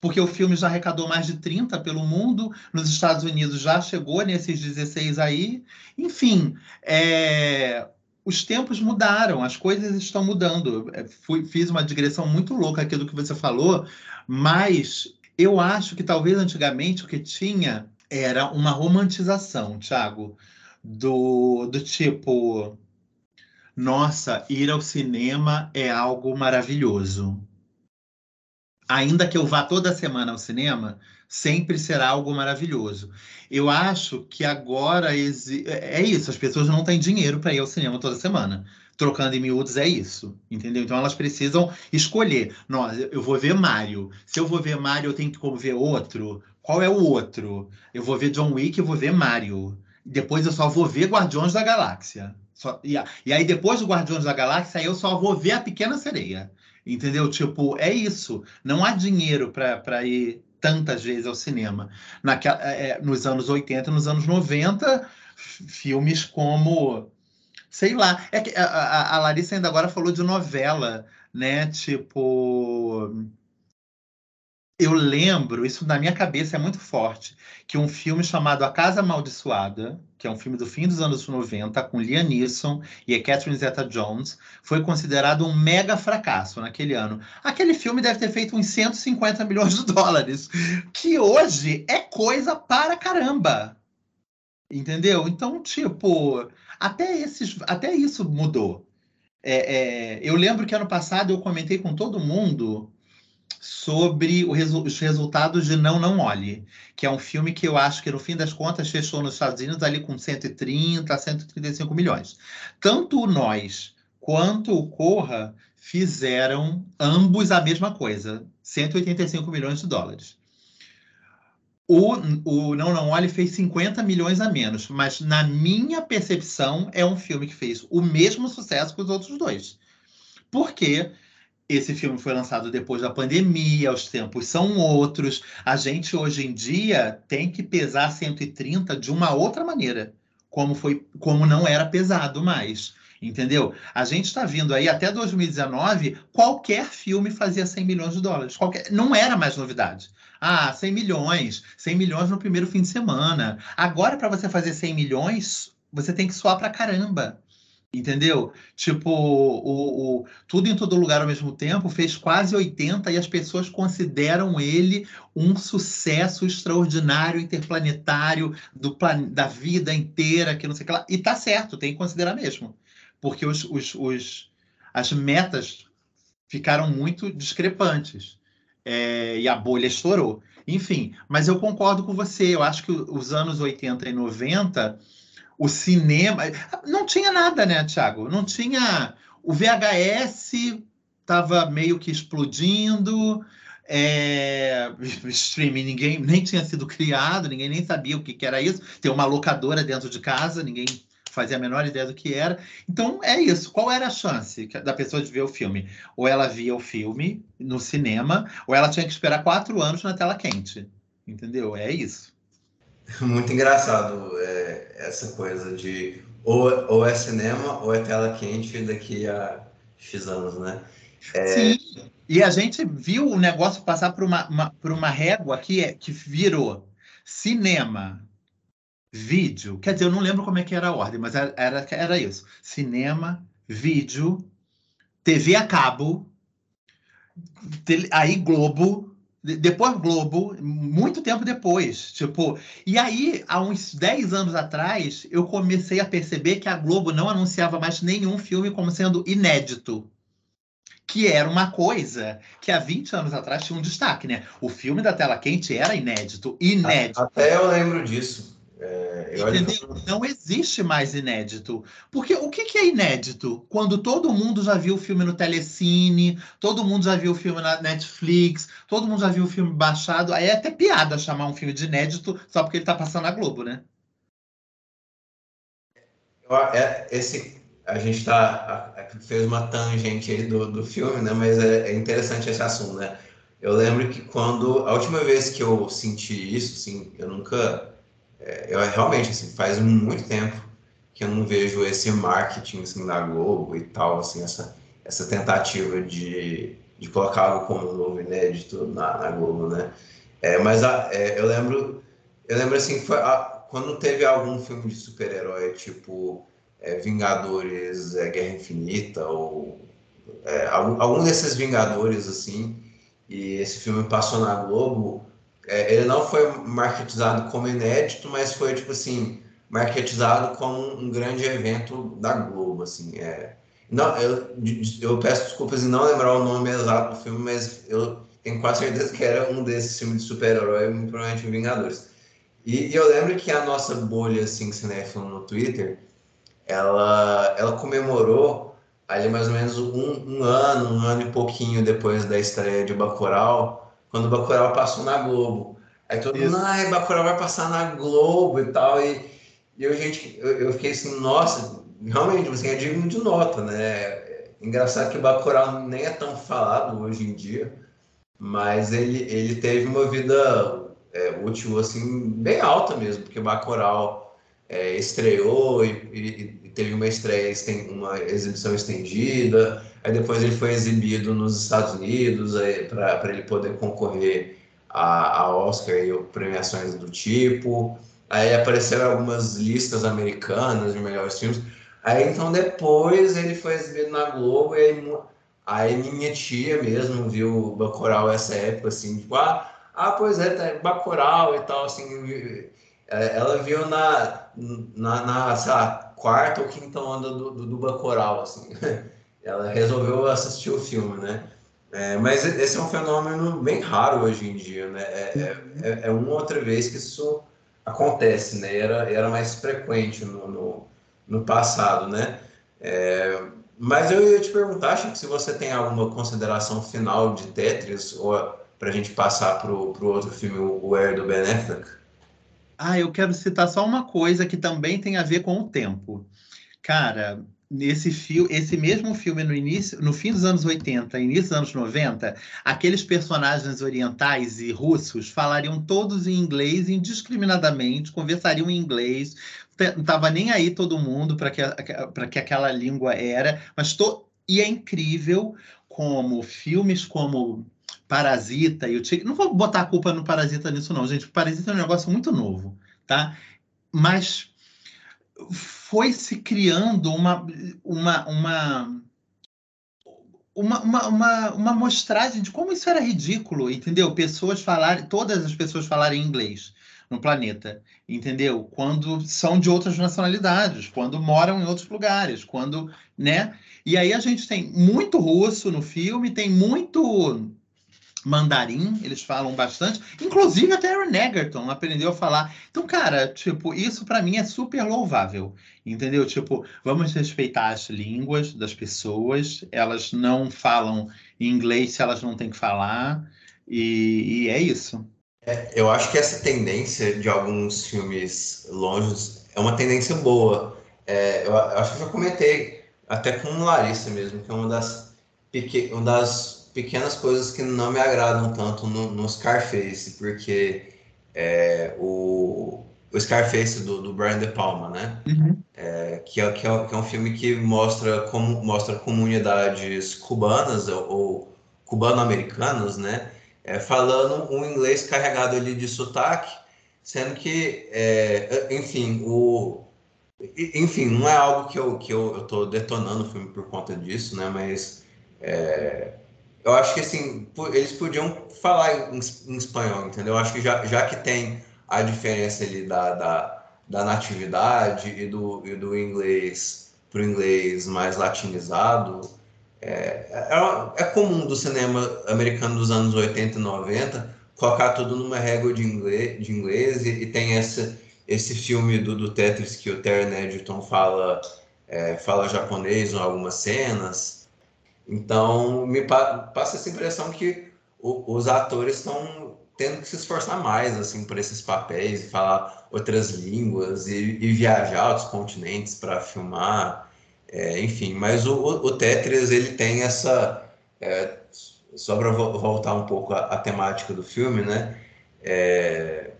porque o filme já arrecadou mais de 30 pelo mundo, nos Estados Unidos já chegou nesses 16 aí. Enfim, é, os tempos mudaram, as coisas estão mudando. É, fui, fiz uma digressão muito louca aqui do que você falou, mas eu acho que talvez antigamente o que tinha era uma romantização, Thiago, do, do tipo. Nossa, ir ao cinema é algo maravilhoso ainda que eu vá toda semana ao cinema, sempre será algo maravilhoso. Eu acho que agora exi... é isso, as pessoas não têm dinheiro para ir ao cinema toda semana. Trocando em miúdos é isso, entendeu? Então elas precisam escolher. Nossa, eu vou ver Mario. Se eu vou ver Mario, eu tenho que ver outro. Qual é o outro? Eu vou ver John Wick, eu vou ver Mario. Depois eu só vou ver Guardiões da Galáxia. Só... E, e aí depois do Guardiões da Galáxia, eu só vou ver a Pequena Sereia. Entendeu? Tipo, é isso. Não há dinheiro para ir tantas vezes ao cinema. Naquela, é, é nos anos 80, nos anos 90, filmes como. Sei lá. É que a, a Larissa ainda agora falou de novela, né? Tipo eu lembro, isso na minha cabeça é muito forte, que um filme chamado A Casa Amaldiçoada, que é um filme do fim dos anos 90, com Liam Neeson e a Catherine Zeta-Jones, foi considerado um mega fracasso naquele ano. Aquele filme deve ter feito uns 150 milhões de dólares, que hoje é coisa para caramba. Entendeu? Então, tipo, até, esses, até isso mudou. É, é, eu lembro que ano passado eu comentei com todo mundo sobre resu os resultados de Não Não Olhe, que é um filme que eu acho que, no fim das contas, fechou nos Estados Unidos ali com 130, 135 milhões. Tanto Nós quanto o Corra fizeram ambos a mesma coisa, 185 milhões de dólares. O, o Não Não Olhe fez 50 milhões a menos, mas na minha percepção é um filme que fez o mesmo sucesso que os outros dois. Porque esse filme foi lançado depois da pandemia, os tempos são outros. A gente hoje em dia tem que pesar 130 de uma outra maneira, como foi, como não era pesado mais. Entendeu? A gente está vindo aí até 2019, qualquer filme fazia 100 milhões de dólares. Qualquer, não era mais novidade. Ah, 100 milhões, 100 milhões no primeiro fim de semana. Agora, para você fazer 100 milhões, você tem que suar para caramba. Entendeu? Tipo, o, o, Tudo em Todo Lugar ao mesmo tempo fez quase 80 e as pessoas consideram ele um sucesso extraordinário, interplanetário, do da vida inteira, que não sei o que lá. E tá certo, tem que considerar mesmo. Porque os, os, os... as metas ficaram muito discrepantes. É... e a bolha estourou. Enfim, mas eu concordo com você. Eu acho que os anos 80 e 90 o cinema. Não tinha nada, né, Thiago? Não tinha. O VHS estava meio que explodindo. É, streaming ninguém nem tinha sido criado, ninguém nem sabia o que, que era isso. Tem uma locadora dentro de casa, ninguém fazia a menor ideia do que era. Então é isso. Qual era a chance da pessoa de ver o filme? Ou ela via o filme no cinema, ou ela tinha que esperar quatro anos na tela quente. Entendeu? É isso. Muito engraçado é, essa coisa de ou, ou é cinema ou é tela quente daqui a X anos, né? É... Sim, e a gente viu o negócio passar por uma, uma, por uma régua que, é, que virou cinema, vídeo, quer dizer, eu não lembro como é que era a ordem, mas era, era, era isso. Cinema, vídeo, TV a cabo, aí Globo, depois Globo, muito tempo depois. Tipo, e aí, há uns 10 anos atrás, eu comecei a perceber que a Globo não anunciava mais nenhum filme como sendo inédito. Que era uma coisa que há 20 anos atrás tinha um destaque, né? O filme da tela quente era inédito. Inédito. Até eu lembro disso. É, Entendeu? Não existe mais inédito. Porque o que, que, é inédito? Quando todo mundo já viu o filme no Telecine, todo mundo já viu o filme na Netflix, todo mundo já viu o filme baixado. Aí é até piada chamar um filme de inédito só porque ele está passando na Globo, né? É, esse, a gente tá, fez uma tangente aí do, do filme, né? Mas é, é interessante esse assunto, né? Eu lembro que quando a última vez que eu senti isso, assim, eu nunca, é, eu realmente assim, faz muito tempo que eu não vejo esse marketing assim da Globo e tal, assim, essa essa tentativa de, de colocar algo como novo inédito na, na Globo, né? É, mas a, é, eu lembro, eu lembro assim, foi a, quando teve algum filme de super-herói, tipo é, Vingadores, é, Guerra Infinita, ou algum, algum, desses Vingadores, assim, e esse filme passou na Globo, é, ele não foi marketizado como inédito, mas foi, tipo assim, marketizado como um grande evento da Globo, assim, é, não, eu, eu peço desculpas em não lembrar o nome exato do filme, mas eu tenho quase certeza que era um desses filmes de super-herói, provavelmente Vingadores. E, e, eu lembro que a nossa bolha, assim, cinéfila no Twitter, ela, ela comemorou ali mais ou menos um, um, ano, um ano e pouquinho depois da estreia de Bacurau, quando o Bacurau passou na Globo. Aí todo mundo, ai, Bacurau vai passar na Globo e tal, e, e eu, gente, eu, eu fiquei assim, nossa, realmente, assim, é digno de nota, né? É engraçado que o Bacurau nem é tão falado hoje em dia, mas ele, ele teve uma vida é, útil, assim, bem alta mesmo, porque Bacurau é, estreou e, e, teve uma estreia, uma exibição estendida, aí depois ele foi exibido nos Estados Unidos para ele poder concorrer a, a Oscar e premiações do tipo, aí apareceram algumas listas americanas de melhores filmes, Aí então depois ele foi exibido na Globo e aí, aí minha tia mesmo viu Bacurau essa época, assim, tipo, ah, ah pois é, tá Bacurau e tal, assim, é, ela viu na, na, na sei lá, quarta ou quinta onda do, do, do Bacurau, assim, ela resolveu assistir o filme, né? É, mas esse é um fenômeno bem raro hoje em dia, né? É, é, é, é uma outra vez que isso acontece, né? Era, era mais frequente no, no no passado, né? É, mas eu ia te perguntar, Chico, se você tem alguma consideração final de Tetris ou para a gente passar para o outro filme, o Air do Ben Affleck? Ah, eu quero citar só uma coisa que também tem a ver com o tempo. Cara, nesse filme, esse mesmo filme no início, no fim dos anos 80, início dos anos 90, aqueles personagens orientais e russos falariam todos em inglês indiscriminadamente, conversariam em inglês, não estava nem aí todo mundo para que, para que aquela língua era, mas to, e é incrível como filmes como Parasita e o Tigre, não vou botar a culpa no Parasita nisso não, gente, o Parasita é um negócio muito novo, tá? Mas foi se criando uma, uma, uma, uma, uma, uma, uma mostragem de como isso era ridículo, entendeu? Pessoas falarem, todas as pessoas falarem inglês no planeta, entendeu? Quando são de outras nacionalidades, quando moram em outros lugares, quando, né? E aí a gente tem muito russo no filme, tem muito mandarim, eles falam bastante. Inclusive até Aaron Egerton aprendeu a falar. Então, cara, tipo, isso para mim é super louvável, entendeu? Tipo, vamos respeitar as línguas das pessoas. Elas não falam inglês se elas não têm que falar. E, e é isso. É, eu acho que essa tendência de alguns filmes longe é uma tendência boa. É, eu, eu acho que eu já comentei até com Larissa mesmo, que é uma das, uma das pequenas coisas que não me agradam tanto no, no Scarface, porque é, o, o Scarface do, do Brian De Palma, né? Uhum. É, que, é, que, é, que é um filme que mostra como mostra comunidades cubanas ou, ou cubano-americanas, né? É, falando um inglês carregado ali de sotaque, sendo que, é, enfim, o enfim, não é algo que eu que eu, eu tô detonando o filme por conta disso, né? Mas é, eu acho que assim, eles podiam falar em, em, espanhol, entendeu? Eu acho que já, já que tem a diferença ali da, da, da natividade e do, e do inglês para o inglês mais latinizado, é, é, é, comum do cinema americano dos anos 80 e 90 colocar tudo numa régua de inglês, de inglês e, e tem essa, esse filme do, do Tetris que o Terry Edgerton fala, é, fala japonês em algumas cenas. Então, me pa passa essa impressão que o, os atores estão tendo que se esforçar mais assim por esses papéis, falar outras línguas e, e viajar outros continentes para filmar, é, enfim. Mas o, o, Tetris ele tem essa é, só para voltar um pouco à, temática do filme, né? É,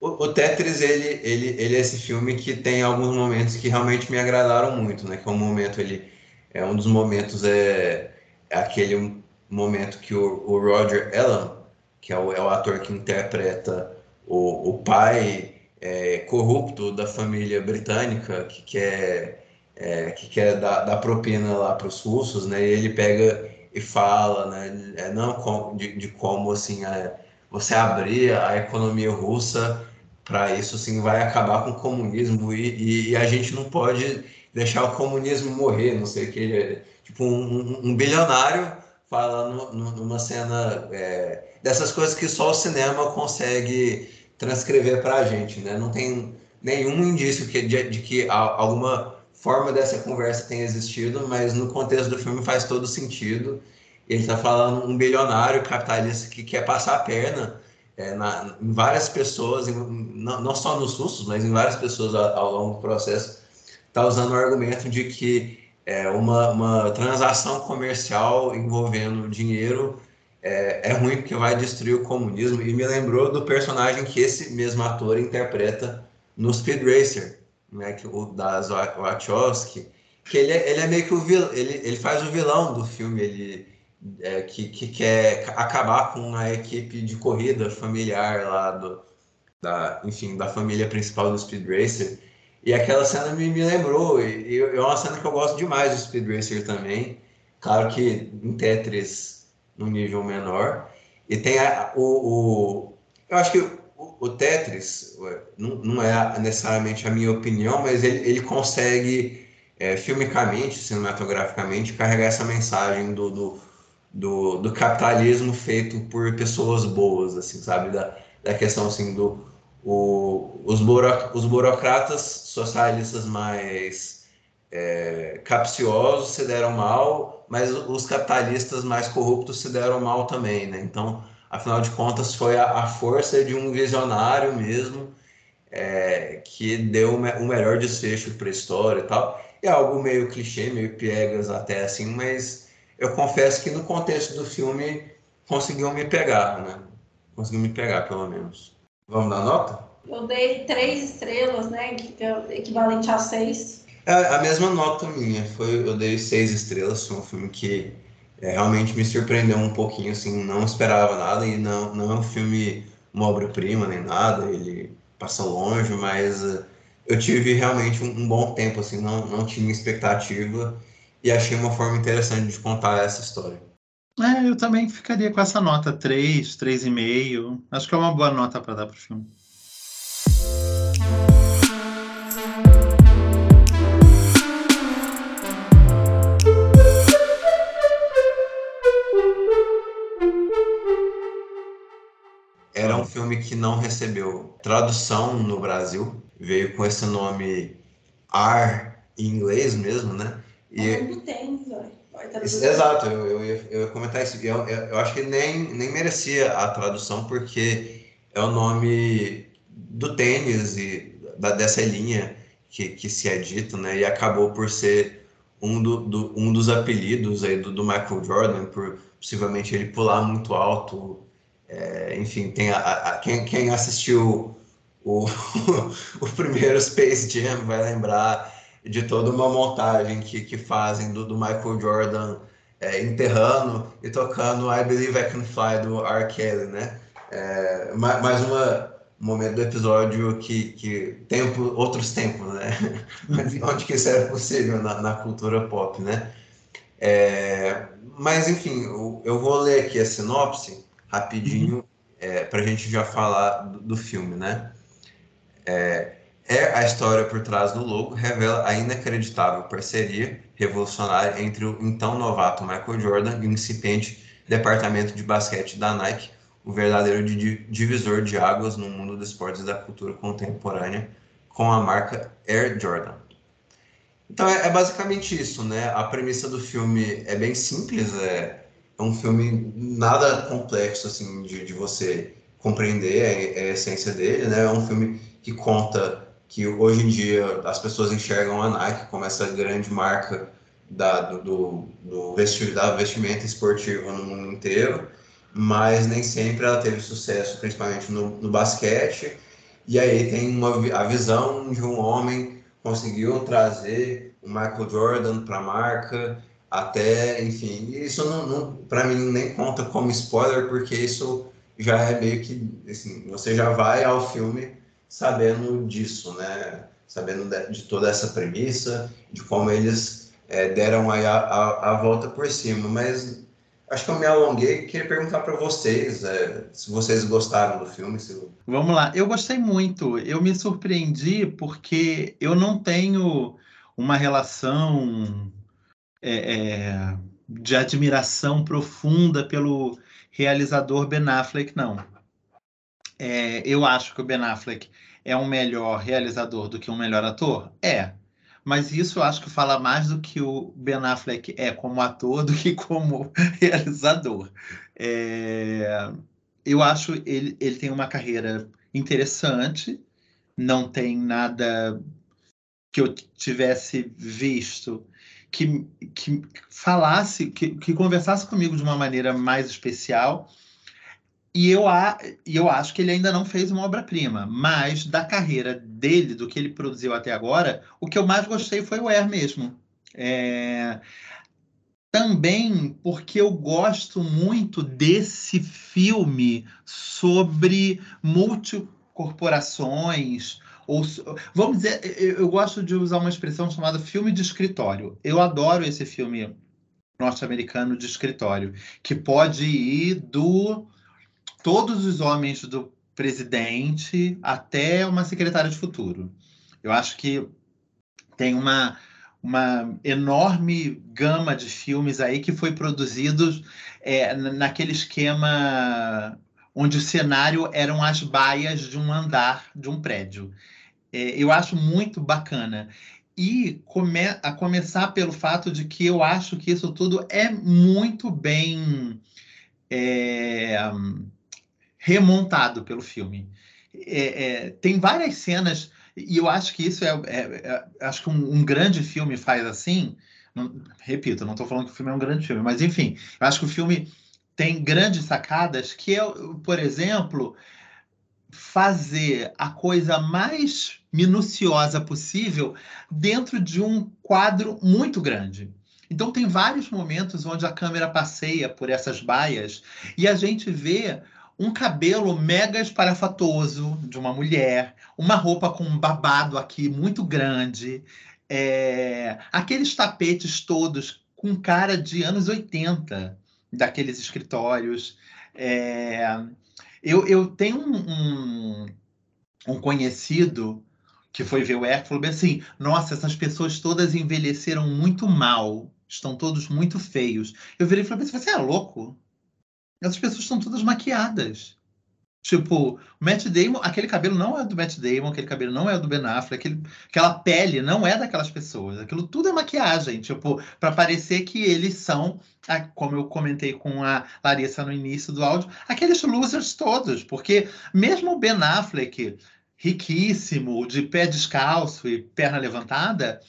o, o, Tetris ele, ele, ele é esse filme que tem alguns momentos que realmente me agradaram muito, né? Que é um momento ele é um dos momentos é, é aquele momento que o, o Roger Allen que é o, é o ator que interpreta o, o pai é, corrupto da família britânica que quer, é, que quer dar, dar propina lá para os russos, né? E ele pega e fala, né? É, não de, de como assim é, você abrir a economia russa para isso assim vai acabar com o comunismo e, e, e, a gente não pode deixar o comunismo morrer, não sei o que é tipo um, um, um bilionário falando numa cena é, dessas coisas que só o cinema consegue transcrever para a gente, né? Não tem nenhum indício que, de, de, que alguma forma dessa conversa tenha existido, mas no contexto do filme faz todo sentido. Ele está falando um bilionário capitalista que quer passar a perna é, na, em várias pessoas, em, não, não, só nos russos, mas em várias pessoas ao, ao longo do processo, está usando o argumento de que é, uma, uma transação comercial envolvendo dinheiro é, é, ruim porque vai destruir o comunismo e me lembrou do personagem que esse mesmo ator interpreta no Speed Racer, né, que o da Wachowski, que ele é, ele é meio que o vilão, ele, ele faz o vilão do filme, ele é, que, que quer acabar com a equipe de corrida familiar lá do, da, enfim, da família principal do Speed Racer. E aquela cena me, me lembrou, e, e é uma cena que eu gosto demais do Speed Racer também. Claro que em Tetris num nível menor. E tem a, o, o, Eu acho que o, o Tetris, não, não, é necessariamente a minha opinião, mas ele, ele consegue, é, filmicamente, cinematograficamente, carregar essa mensagem do, do, do, do, capitalismo feito por pessoas boas, assim, sabe? Da, da questão, assim, do... O, os, buro, os burocratas socialistas mais é, capciosos se deram mal mas os capitalistas mais corruptos se deram mal também, né? Então, afinal de contas, foi a, a força de um visionário mesmo é, que deu o melhor desfecho para a história e tal. É algo meio clichê, meio piegas até assim, mas eu confesso que no contexto do filme conseguiu me pegar, né? Conseguiu me pegar, pelo menos. Vamos dar nota? Eu dei três estrelas, né? É equivalente a seis. É a mesma nota minha, foi, eu dei seis estrelas, foi um filme que é, realmente me surpreendeu um pouquinho, assim, não esperava nada e não, não é um filme uma obra-prima nem nada, ele passa longe, mas uh, eu tive realmente um, um, bom tempo, assim, não, não tinha expectativa e achei uma forma interessante de contar essa história. É, eu também ficaria com essa nota 3, 3,5. Acho que é uma boa nota para dar para o filme. filme que não recebeu tradução no Brasil, veio com esse nome R em inglês mesmo, né? E, é o tênis, isso, exato, eu, eu, ia, eu ia comentar isso. Eu, eu, eu, acho que nem, nem merecia a tradução, porque é o nome do tênis e da, dessa linha que, que se é dito, né? E acabou por ser um, do, do um dos apelidos aí do, do Michael Jordan, por possivelmente ele pular muito alto é, enfim, tem a, a, quem, quem assistiu o, o primeiro Space Jam vai lembrar de toda uma montagem que, que fazem do, do Michael Jordan é, enterrando e tocando I Believe I Can Fly do R. Kelly, né? É, mais uma, um momento do episódio que, que tempo, outros tempos, né? Onde que isso era possível na, na cultura pop, né? É, mas enfim, eu, eu vou ler aqui a sinopse rapidinho uhum. é, para a gente já falar do, do filme, né? É, é, a história por trás do logo revela a inacreditável parceria revolucionária entre o então novato Michael Jordan e o incipiente departamento de basquete da Nike, o verdadeiro divisor de águas no mundo dos esportes e da cultura contemporânea, com a marca Air Jordan. Então é, é basicamente isso, né? A premissa do filme é bem simples, é é um filme nada complexo assim de, de você compreender a, a essência dele, né? É um filme que conta que hoje em dia as pessoas enxergam a Nike como essa grande marca da, do, do, vestir, da vestimenta esportiva no mundo inteiro, mas nem sempre ela teve sucesso, principalmente no, no basquete. E aí tem uma, a visão de um homem conseguiu trazer o Michael Jordan para a marca, até, enfim, isso não, não para mim nem conta como spoiler, porque isso já é meio que, assim, você já vai ao filme sabendo disso, né? Sabendo de, de toda essa premissa, de como eles é, deram a, a, a, volta por cima. Mas acho que eu me alonguei. Queria perguntar para vocês é, se vocês gostaram do filme. Se... Vamos lá. Eu gostei muito. Eu me surpreendi porque eu não tenho uma relação é, é, de admiração profunda pelo realizador Ben Affleck, não. É, eu acho que o Ben Affleck é um melhor realizador do que um melhor ator? É. Mas isso eu acho que fala mais do que o Ben Affleck é como ator do que como realizador. É, eu acho ele ele tem uma carreira interessante, não tem nada que eu tivesse visto que, que falasse, que, que conversasse comigo de uma maneira mais especial. E eu, e eu acho que ele ainda não fez uma obra-prima, mas da carreira dele, do que ele produziu até agora, o que eu mais gostei foi o Air mesmo. É... Também porque eu gosto muito desse filme sobre multicorporações, ou, vamos dizer, eu, eu gosto de usar uma expressão chamada filme de escritório. Eu adoro esse filme norte-americano de escritório, que pode ir do todos os homens do presidente até uma secretária de futuro. Eu acho que tem uma, uma enorme gama de filmes aí que foi produzidos é, naquele esquema onde o cenário eram as baias de um andar de um prédio. É, eu acho muito bacana. E come, a começar pelo fato de que eu acho que isso tudo é muito bem é, remontado pelo filme. É, é tem várias cenas, e eu acho que isso é. é, é acho que um, um, grande filme faz assim. Não, repito, não estou falando que o filme é um grande filme, mas enfim, eu acho que o filme tem grandes sacadas que é, por exemplo, fazer a coisa mais minuciosa possível dentro de um quadro muito grande. Então tem vários momentos onde a câmera passeia por essas baias e a gente vê um cabelo mega esparafatoso de uma mulher, uma roupa com um babado aqui muito grande, é, aqueles tapetes todos com cara de anos 80 daqueles escritórios. É, eu, eu tenho um, um, um, conhecido que foi ver o e falou bem assim: nossa, essas pessoas todas envelheceram muito mal, estão todos muito feios. Eu virei e falei: você é louco? Essas pessoas estão todas maquiadas. Tipo, o Matt Damon, aquele cabelo não é do Matt Damon, aquele cabelo não é do Ben Affleck, aquele, aquela pele não é daquelas pessoas. Aquilo tudo é maquiagem, tipo, para parecer que eles são, como eu comentei com a Larissa no início do áudio, aqueles losers todos, porque mesmo o Ben Affleck, riquíssimo, de pé descalço e perna levantada,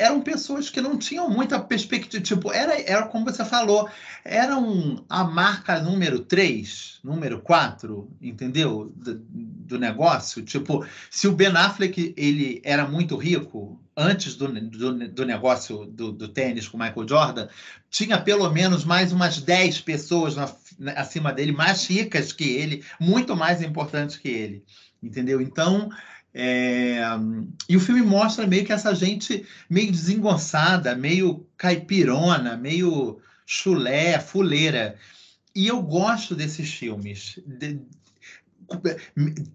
eram pessoas que não tinham muita perspectiva. Tipo, era, era como você falou, eram a marca número 3, número 4, entendeu? Do, do, negócio. Tipo, se o Ben Affleck ele era muito rico antes do, do, do negócio do, do tênis com Michael Jordan, tinha pelo menos mais umas 10 pessoas na, acima dele, mais ricas que ele, muito mais importantes que ele. Entendeu? Então, é... E o filme mostra meio que essa gente meio desengonçada, meio caipirona, meio chulé, fuleira. E eu gosto desses filmes. De...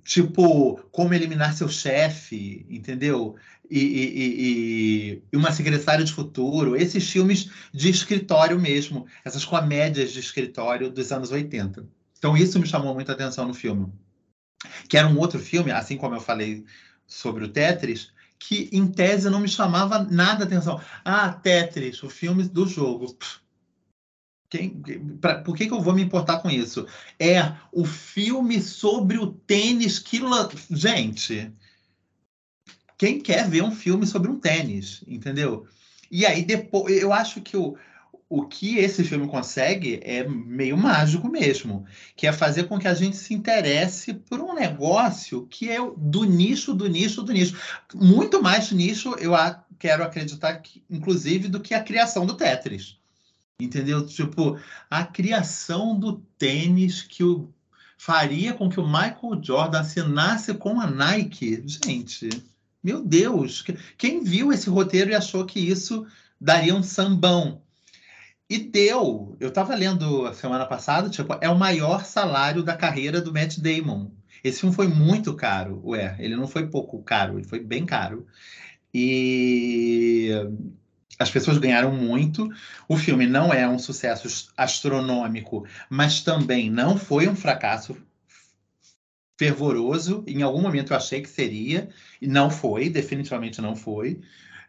Tipo, como eliminar seu chefe, entendeu? E, e, e, uma secretária de futuro, esses filmes de escritório mesmo, essas comédias de escritório dos anos 80. Então, isso me chamou muita atenção no filme que era um outro filme, assim como eu falei sobre o Tetris, que em tese não me chamava nada atenção. Ah, Tetris, o filme do jogo. Quem, pra, por que, que eu vou me importar com isso? É o filme sobre o tênis que. Gente, quem quer ver um filme sobre um tênis, entendeu? E aí depois, eu acho que o, o que esse filme consegue é meio mágico mesmo, que é fazer com que a gente se interesse por um negócio que é do nicho, do nicho, do nicho. Muito mais nicho, eu quero acreditar, que, inclusive, do que a criação do Tetris. Entendeu? Tipo, a criação do tênis que o faria com que o Michael Jordan assinasse com a Nike. Gente, meu Deus, quem viu esse roteiro e achou que isso daria um sambão? E deu. Eu estava lendo a semana passada, tipo, é o maior salário da carreira do Matt Damon. Esse filme foi muito caro, ué, ele não foi pouco caro, ele foi bem caro. E as pessoas ganharam muito. O filme não é um sucesso astronômico, mas também não foi um fracasso fervoroso. Em algum momento eu achei que seria, e não foi, definitivamente não foi.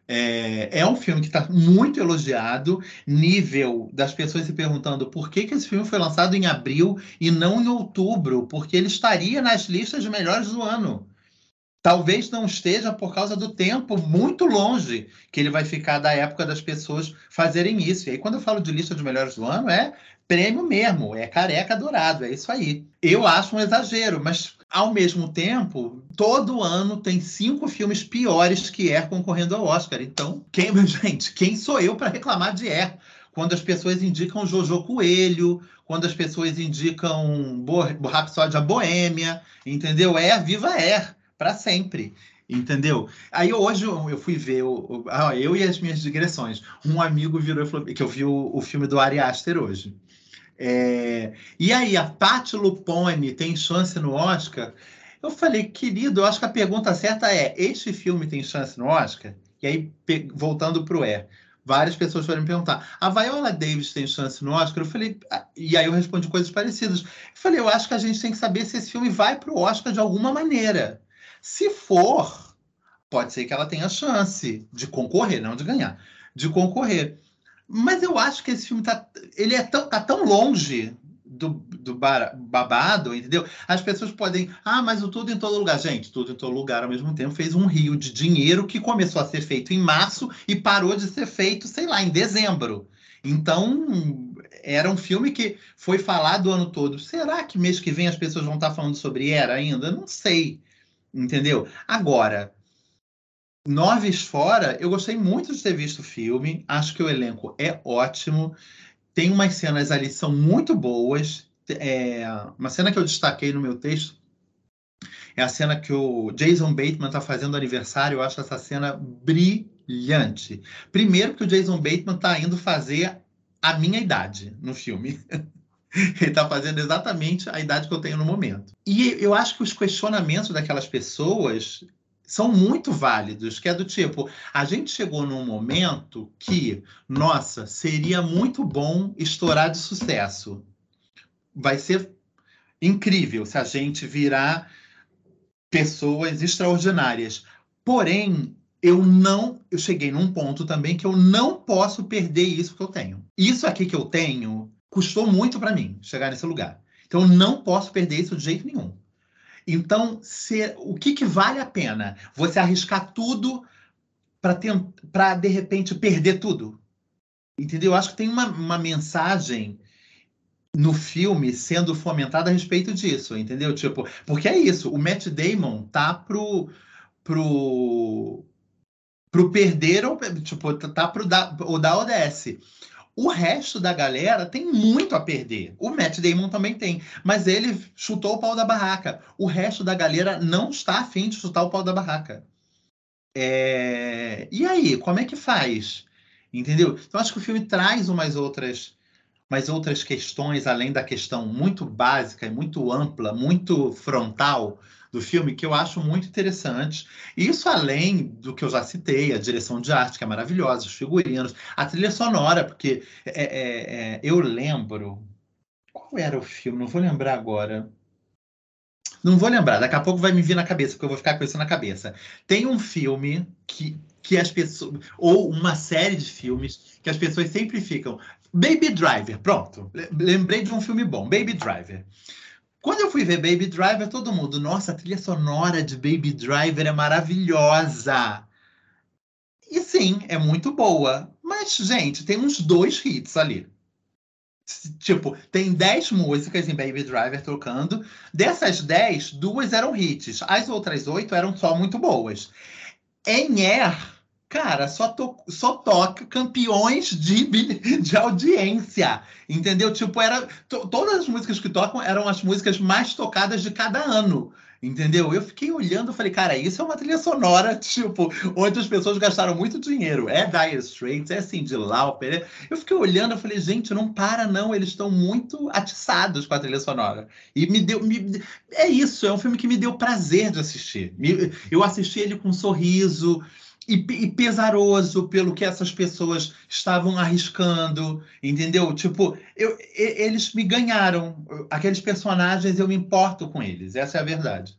É, é um filme que está muito elogiado, nível das pessoas se perguntando por que, que esse filme foi lançado em abril e não em outubro, porque ele estaria nas listas de melhores do ano. Talvez não esteja por causa do tempo muito longe que ele vai ficar da época das pessoas fazerem isso. E aí, quando eu falo de lista de melhores do ano, é prêmio mesmo, é careca dourado, é isso aí. Eu acho um exagero, mas ao mesmo tempo, todo ano tem cinco filmes piores que Er concorrendo ao Oscar. Então, quem, gente, quem sou eu para reclamar de Er? Quando as pessoas indicam Jojo Coelho, quando as pessoas indicam Bo Rapsódia Boêmia, entendeu? Er, viva Er! para sempre. Entendeu? Aí hoje eu fui ver o, ah, eu e as minhas digressões. Um amigo virou e falou que eu vi o, o filme do Ari Aster hoje. É, e aí, a Patti Lupone tem chance no Oscar? Eu falei, querido, eu acho que a pergunta certa é: este filme tem chance no Oscar? E aí, voltando para o E, várias pessoas foram me perguntar: a Viola Davis tem chance no Oscar? Eu falei, ah", e aí eu respondi coisas parecidas. Eu falei, eu acho que a gente tem que saber se esse filme vai para o Oscar de alguma maneira. Se for, pode ser que ela tenha chance de concorrer, não de ganhar, de concorrer. Mas eu acho que esse filme tá, ele é tão, tá tão longe do, do bar, babado, entendeu? As pessoas podem, ah, mas o tudo em todo lugar, gente, tudo em todo lugar ao mesmo tempo fez um rio de dinheiro que começou a ser feito em março e parou de ser feito, sei lá, em dezembro. Então, era um filme que foi falado o ano todo. Será que mês que vem as pessoas vão estar falando sobre Era ainda? Não sei. Entendeu? Agora, Noves Fora, eu gostei muito de ter visto o filme. Acho que o elenco é ótimo. Tem umas cenas ali que são muito boas. É, uma cena que eu destaquei no meu texto é a cena que o Jason Bateman está fazendo aniversário. Eu acho essa cena brilhante. Primeiro, que o Jason Bateman está indo fazer a minha idade no filme. Ele está fazendo exatamente a idade que eu tenho no momento. E eu acho que os questionamentos daquelas pessoas são muito válidos, que é do tipo, a gente chegou num momento que, nossa, seria muito bom estourar de sucesso. Vai ser incrível se a gente virar pessoas extraordinárias. Porém, eu não, eu cheguei num ponto também que eu não posso perder isso que eu tenho. Isso aqui que eu tenho custou muito para mim chegar nesse lugar. Então, eu não posso perder isso de jeito nenhum. Então, se, o que, que vale a pena? Você arriscar tudo para, de repente, perder tudo? Entendeu? Eu acho que tem uma, uma mensagem no filme sendo fomentada a respeito disso, entendeu? Tipo, porque é isso, o Matt Damon tá pro pro pro perder ou tipo, tá pro da, o da ODS. O resto da galera tem muito a perder. O Matt Damon também tem, mas ele chutou o pau da barraca. O resto da galera não está afim de chutar o pau da barraca. É... E aí, como é que faz? Entendeu? Então acho que o filme traz umas outras, umas outras questões além da questão muito básica muito ampla, muito frontal do filme que eu acho muito interessante. Isso além do que eu já citei, a direção de arte, que é maravilhosa, os figurinos, a trilha sonora, porque é, é, é, eu lembro. Qual era o filme? Não vou lembrar agora. Não vou lembrar, daqui a pouco vai me vir na cabeça, porque eu vou ficar com isso na cabeça. Tem um filme que, que as pessoas. Ou uma série de filmes que as pessoas sempre ficam. Baby Driver, pronto. Lembrei de um filme bom, Baby Driver. Quando eu fui ver Baby Driver, todo mundo, nossa, a trilha sonora de Baby Driver é maravilhosa. E sim, é muito boa. Mas, gente, tem uns dois hits ali. Tipo, tem 10 músicas em Baby Driver tocando. Dessas 10, duas eram hits. As outras oito eram só muito boas. Em Air, cara, só, to só toca campeões de, de audiência. Entendeu? Tipo, era. To todas as músicas que tocam eram as músicas mais tocadas de cada ano. Entendeu? Eu fiquei olhando e falei, cara, isso é uma trilha sonora, tipo, onde as pessoas gastaram muito dinheiro. É Dire Straits, é Cindy Lauper. Eu fiquei olhando e falei, gente, não para não, eles estão muito atiçados com a trilha sonora. E me deu... Me... É isso, é um filme que me deu prazer de assistir. Eu assisti ele com um sorriso, e, e, pesaroso pelo que essas pessoas estavam arriscando, entendeu? Tipo, eu, eles me ganharam. Aqueles personagens, eu me importo com eles. Essa é a verdade.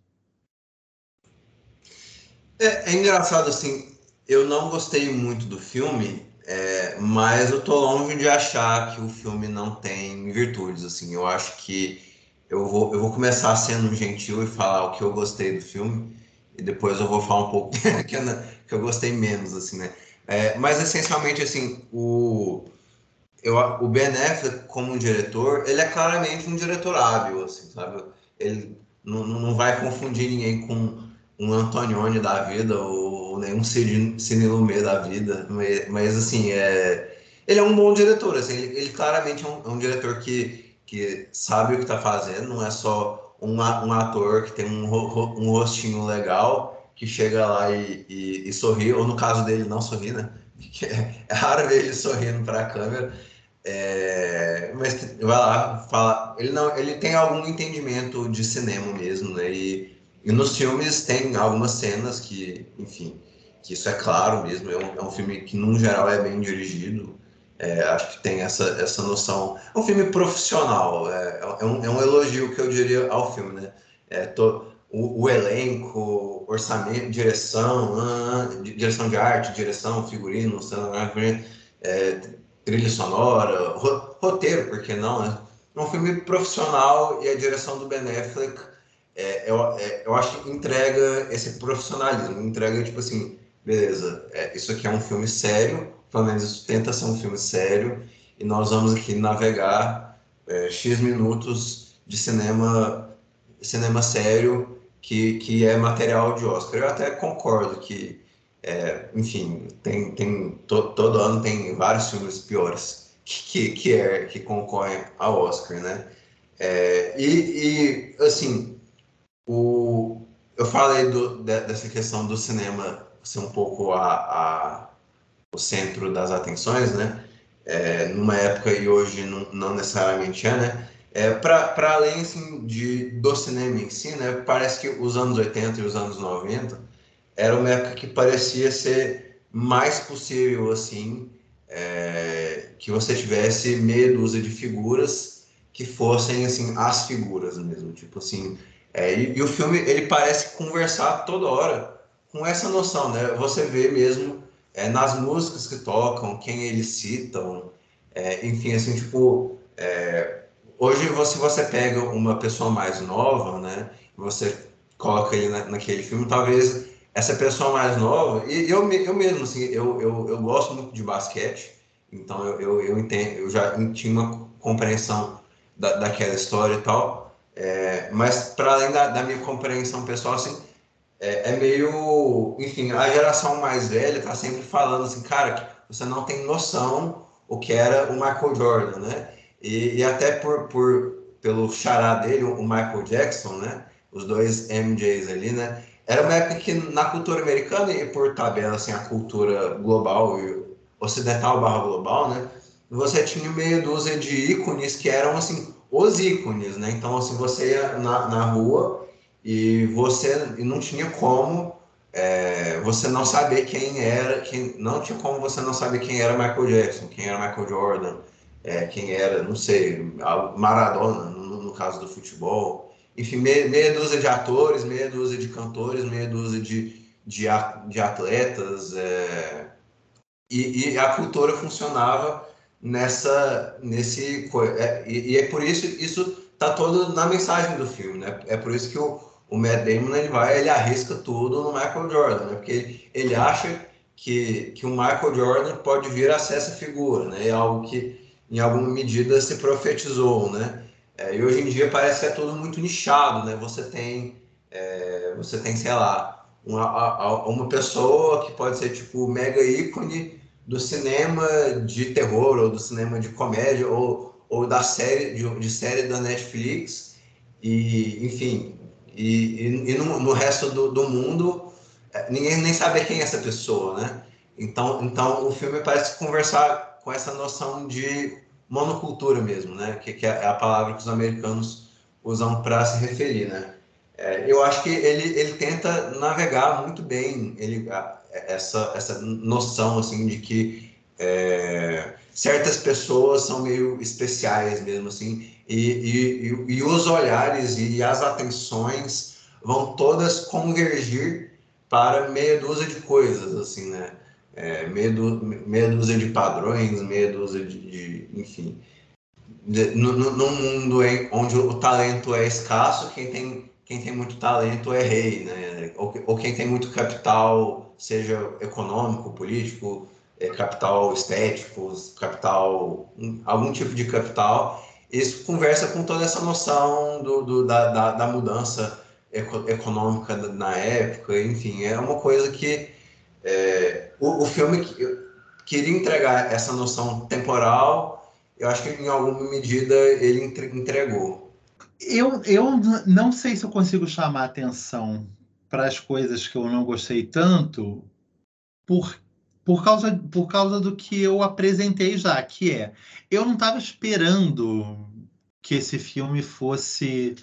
É, é engraçado, assim, eu não gostei muito do filme, é, mas eu tô longe de achar que o filme não tem virtudes, assim. Eu acho que eu vou, eu vou começar sendo gentil e falar o que eu gostei do filme, e depois eu vou falar um pouco que, eu, que eu gostei menos, assim, né? É, mas essencialmente, assim, o, eu, o Ben Affleck como diretor, ele é claramente um diretor hábil, assim, sabe? Ele não, não vai confundir ninguém com um Antonioni da vida ou nenhum Cine Lumet da vida, mas, mas, assim, é, ele é um bom diretor, assim, ele, ele claramente é um, é um diretor que, que sabe o que está fazendo, não é só um, um ator que tem um, um rostinho legal, que chega lá e, e, e sorri, ou no caso dele, não sorri, né? É, raro ver ele sorrindo para a câmera. É, mas vai lá, fala. Ele não, ele tem algum entendimento de cinema mesmo, né? E, e nos filmes tem algumas cenas que, enfim, que isso é claro mesmo. É um, é um filme que, num geral, é bem dirigido. É, acho que tem essa, essa noção. É um filme profissional, é, é, um, é um elogio que eu diria ao filme, né? É, to, o, o, elenco, orçamento, direção, uh, direção de arte, direção, figurino, é, trilha sonora, roteiro, por que não, né? É um filme profissional e a direção do Ben é, eu, é, eu acho que entrega esse profissionalismo, entrega tipo assim, beleza, é, isso aqui é um filme sério, pelo menos tenta ser um filme sério, e nós vamos aqui navegar é, X minutos de cinema, cinema sério, que, que é material de Oscar. Eu até concordo que, é, enfim, tem, tem, to, todo ano tem vários filmes piores que, que, é, que concorrem ao Oscar, né? É, e, e, assim, o, eu falei do, de, dessa questão do cinema ser um pouco a, a o centro das atenções, né? É, numa época e hoje não, não necessariamente é, né? É, para além assim, de, do cinema em si, né? Parece que os anos 80 e os anos 90 era uma época que parecia ser mais possível, assim, é, que você tivesse meia dúzia de figuras que fossem, assim, as figuras mesmo, tipo assim... É, e, e o filme, ele parece conversar toda hora com essa noção, né? Você vê mesmo é, nas músicas que tocam, quem eles citam, é, enfim, assim, tipo, é, hoje se você pega uma pessoa mais nova, né, você coloca ele na, naquele filme, talvez essa pessoa mais nova, e eu, eu mesmo, assim, eu, eu, eu gosto muito de basquete, então eu, eu, eu entendo, eu já tinha uma compreensão da, daquela história e tal, é, mas para além da, da minha compreensão pessoal, assim, é, é, meio. Enfim, a geração mais velha tá sempre falando assim, cara, você não tem noção o que era o Michael Jordan, né? E, e até por, por, pelo xará dele, o Michael Jackson, né? Os dois MJs ali, né? Era uma época que na cultura americana e por tabela, assim, a cultura global e ocidental barra global, né? Você tinha meia dúzia de ícones que eram, assim, os ícones, né? Então, assim, você ia na, na rua e você e não tinha como é, você não saber quem era, quem, não tinha como você não saber quem era Michael Jackson, quem era Michael Jordan, é, quem era, não sei, Maradona, no, no caso do futebol. Enfim, meia, meia, dúzia de atores, meia dúzia de cantores, meia dúzia de, de, de atletas. É, e, e, a cultura funcionava nessa nesse é, e, e, é por isso isso tá todo na mensagem do filme, né? É por isso que o, o Matt Damon ele vai ele arrisca tudo no Michael Jordan, né? Porque ele, ele acha que, que o Michael Jordan pode vir a ser essa figura, né? É algo que em alguma medida se profetizou, né? É, e hoje em dia parece que é tudo muito nichado, né? Você tem é, você tem sei lá uma, uma pessoa que pode ser tipo mega ícone do cinema de terror ou do cinema de comédia ou, ou da série de, de série da Netflix e enfim e, e, e no, no, resto do, do, mundo é, ninguém nem sabe quem é essa pessoa né? Então então o filme parece conversar com essa noção de monocultura mesmo né? Que, que é a palavra que os americanos usam para se referir né? É, eu acho que ele, ele tenta navegar muito bem ele, essa, essa noção assim de que é, certas pessoas são meio especiais mesmo assim e, e, e, os olhares e as atenções vão todas convergir para meia dúzia de coisas assim né é, meia, meia dúzia de padrões meia dúzia de, de enfim num mundo onde o talento é escasso quem tem quem tem muito talento é rei, né? Ou, ou quem tem muito capital, seja econômico, político, é, capital estético, capital, algum tipo de capital. Isso conversa com toda essa noção do, do da, da, da, mudança econômica na época, enfim, é uma coisa que é, o, o filme queria entregar essa noção temporal, eu acho que em alguma medida ele entregou. Eu, eu não sei se eu consigo chamar atenção para as coisas que eu não gostei tanto por, por, causa, por causa do que eu apresentei já, que é eu não estava esperando que esse filme fosse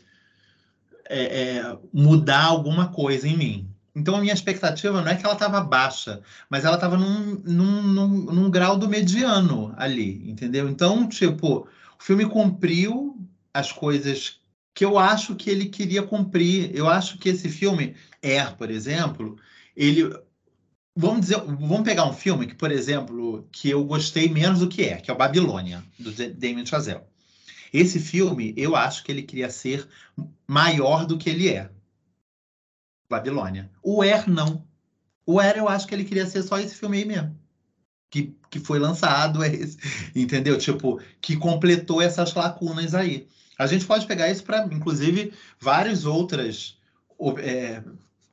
é, é, mudar alguma coisa em mim. Então a minha expectativa não é que ela estava baixa, mas ela estava num, num, num, num grau do mediano ali, entendeu? Então, tipo, o filme cumpriu as coisas que eu acho que ele queria cumprir. Eu acho que esse filme, Air, por exemplo, ele. Vamos dizer, vamos pegar um filme que, por exemplo, que eu gostei menos do que é, que é o Babilônia, do Damien Chazelle. Esse filme, eu acho que ele queria ser maior do que ele é. Babilônia. O Air, não. O Air, eu acho que ele queria ser só esse filme aí mesmo. Que, que foi lançado, é esse, entendeu? Tipo, que completou essas lacunas aí. A gente pode pegar isso para, inclusive, várias outras é,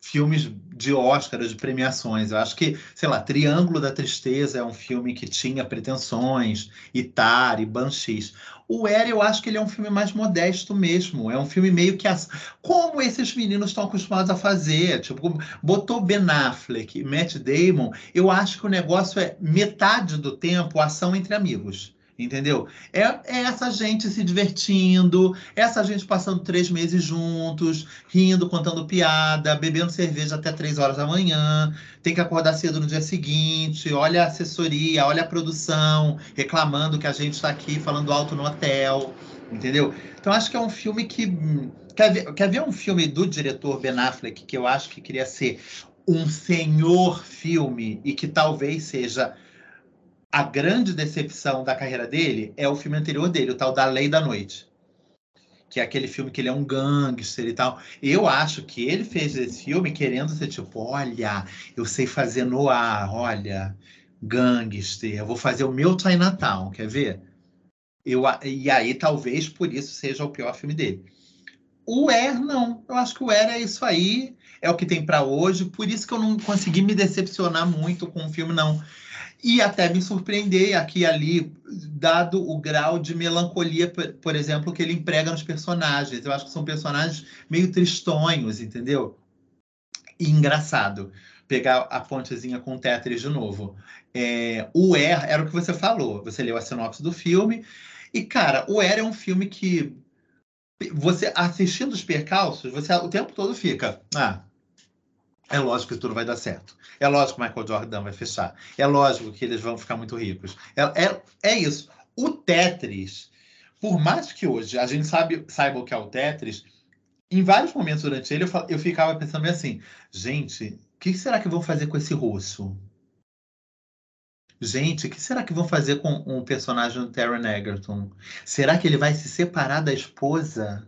filmes de Oscar, de premiações. Eu acho que, sei lá, Triângulo da Tristeza é um filme que tinha pretensões, Itari, Banshees. O Era, eu acho que ele é um filme mais modesto mesmo. É um filme meio que. As... Como esses meninos estão acostumados a fazer. Tipo, botou Ben Affleck e Matt Damon. Eu acho que o negócio é metade do tempo ação entre amigos. Entendeu? É, é, essa gente se divertindo, essa gente passando três meses juntos, rindo, contando piada, bebendo cerveja até três horas da manhã, tem que acordar cedo no dia seguinte, olha a assessoria, olha a produção, reclamando que a gente está aqui falando alto no hotel, entendeu? Então acho que é um filme que. Quer ver, quer ver um filme do diretor Ben Affleck que eu acho que queria ser um senhor filme e que talvez seja a grande decepção da carreira dele é o filme anterior dele, o tal da Lei da Noite. Que é aquele filme que ele é um gangster e tal. Eu acho que ele fez esse filme querendo ser tipo, olha, eu sei fazer no ar, olha, gangster, eu vou fazer o meu Chinatown, quer ver? Eu, e aí talvez por isso seja o pior filme dele. O Air, não. Eu acho que o Air é isso aí, é o que tem para hoje. Por isso que eu não consegui me decepcionar muito com o filme, não e até me surpreender aqui e ali, dado o grau de melancolia, por exemplo, que ele emprega nos personagens. Eu acho que são personagens meio tristonhos, entendeu? E engraçado. Pegar a pontezinha com o Tetris de novo. É, o Er era o que você falou. Você leu a sinopse do filme. E, cara, o Er é um filme que você assistindo os percalços, você o tempo todo fica. Ah, é lógico que tudo vai dar certo. É lógico que Michael Jordan vai fechar. É lógico que eles vão ficar muito ricos. É, é, é isso. O Tetris, por mais que hoje a gente sabe, saiba o que é o Tetris, em vários momentos durante ele eu, eu ficava pensando assim: gente, o que será que vão fazer com esse russo? Gente, o que será que vão fazer com o personagem do Taron Egerton? Será que ele vai se separar da esposa?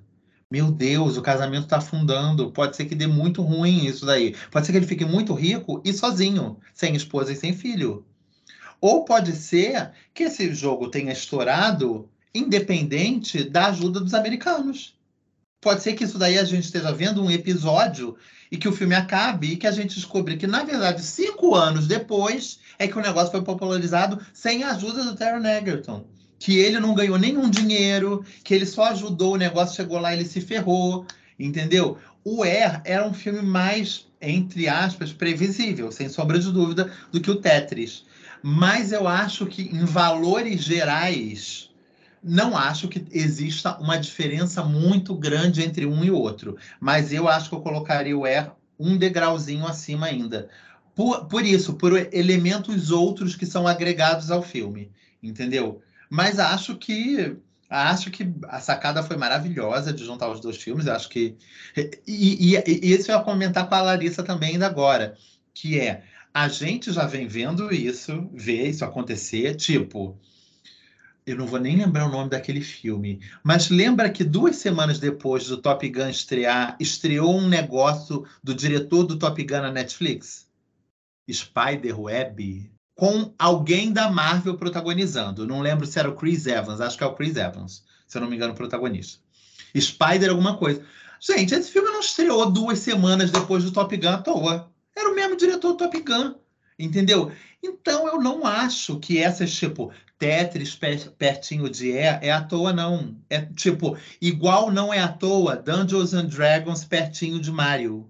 Meu Deus, o casamento está afundando. Pode ser que dê muito ruim isso daí. Pode ser que ele fique muito rico e sozinho, sem esposa e sem filho. Ou pode ser que esse jogo tenha estourado independente da ajuda dos americanos. Pode ser que isso daí a gente esteja vendo um episódio e que o filme acabe e que a gente descubra que, na verdade, cinco anos depois é que o negócio foi popularizado sem a ajuda do Taron Egerton. Que ele não ganhou nenhum dinheiro, que ele só ajudou, o negócio chegou lá ele se ferrou, entendeu? O Air era um filme mais, entre aspas, previsível, sem sombra de dúvida, do que o Tetris. Mas eu acho que, em valores gerais, não acho que exista uma diferença muito grande entre um e outro, mas eu acho que eu colocaria o Air um degrauzinho acima ainda. Por, por isso, por elementos outros que são agregados ao filme, entendeu? Mas acho que acho que a sacada foi maravilhosa de juntar os dois filmes. Acho que e, e, e isso eu ia comentar com a Larissa também ainda agora, que é a gente já vem vendo isso, vê isso acontecer, tipo eu não vou nem lembrar o nome daquele filme, mas lembra que duas semanas depois do Top Gun estrear, estreou um negócio do diretor do Top Gun na Netflix? Spider Web, com alguém da Marvel protagonizando. Não lembro se era o Chris Evans, acho que é o Chris Evans, se eu não me engano, o protagonista. Spider alguma coisa. Gente, esse filme não estreou duas semanas depois do Top Gun à toa. Era o mesmo diretor do Top Gun, entendeu? Então eu não acho que essas, tipo, Tetris pertinho de E é à toa, não. É tipo, igual não é à toa Dungeons and Dragons pertinho de Mario.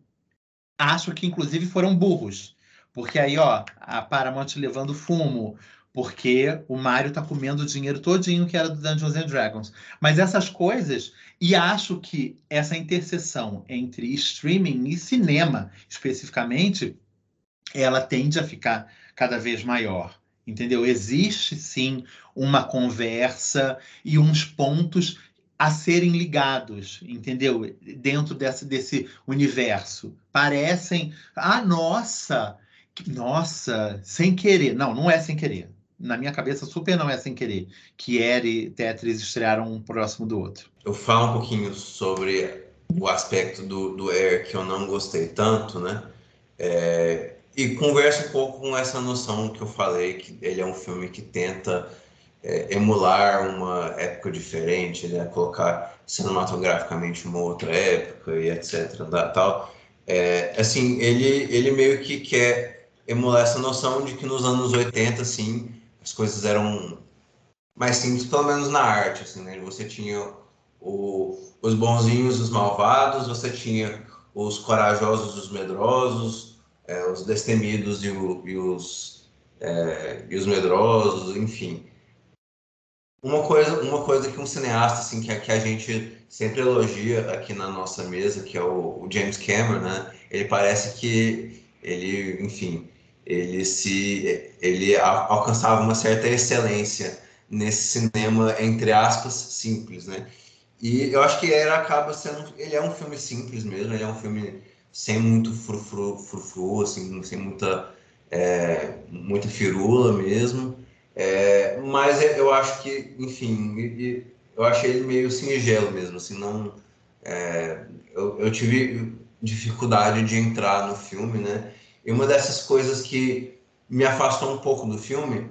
Acho que, inclusive, foram burros. Porque aí, ó, a Paramount levando fumo, porque o Mario tá comendo o dinheiro todinho que era do Dungeons and Dragons. Mas essas coisas, e acho que essa interseção entre streaming e cinema, especificamente, ela tende a ficar cada vez maior entendeu? Existe sim uma conversa e uns pontos a serem ligados, entendeu? Dentro desse, desse universo. Parecem, ah, nossa, nossa, sem querer. Não, não é sem querer. Na minha cabeça, super não é sem querer que Eri e Tetris estrearam um próximo do outro. Eu falo um pouquinho sobre o aspecto do, do Air que eu não gostei tanto, né? É, e conversa um pouco com essa noção que eu falei, que ele é um filme que tenta é, emular uma época diferente, né? colocar cinematograficamente uma outra época e etc. Tal. É, assim, ele, ele meio que quer emular essa noção de que nos anos 80, assim, as coisas eram mais simples, pelo menos na arte. Assim, né? Você tinha o, os bonzinhos, os malvados, você tinha os corajosos, os medrosos, é, os destemidos e, o, e os, é, e os medrosos, enfim. Uma coisa, uma coisa que um cineasta assim, que, que a gente sempre elogia aqui na nossa mesa, que é o, o James Cameron, né? ele parece que ele, enfim, ele se ele alcançava uma certa excelência nesse cinema entre aspas simples, né? E eu acho que ele acaba sendo ele é um filme simples mesmo, ele é um filme sem muito frufru, frufru assim, sem muita, é, muita firula mesmo. É, mas eu acho que, enfim, eu achei ele meio singelo mesmo, assim, não... É, eu, eu tive dificuldade de entrar no filme, né? E uma dessas coisas que me afastou um pouco do filme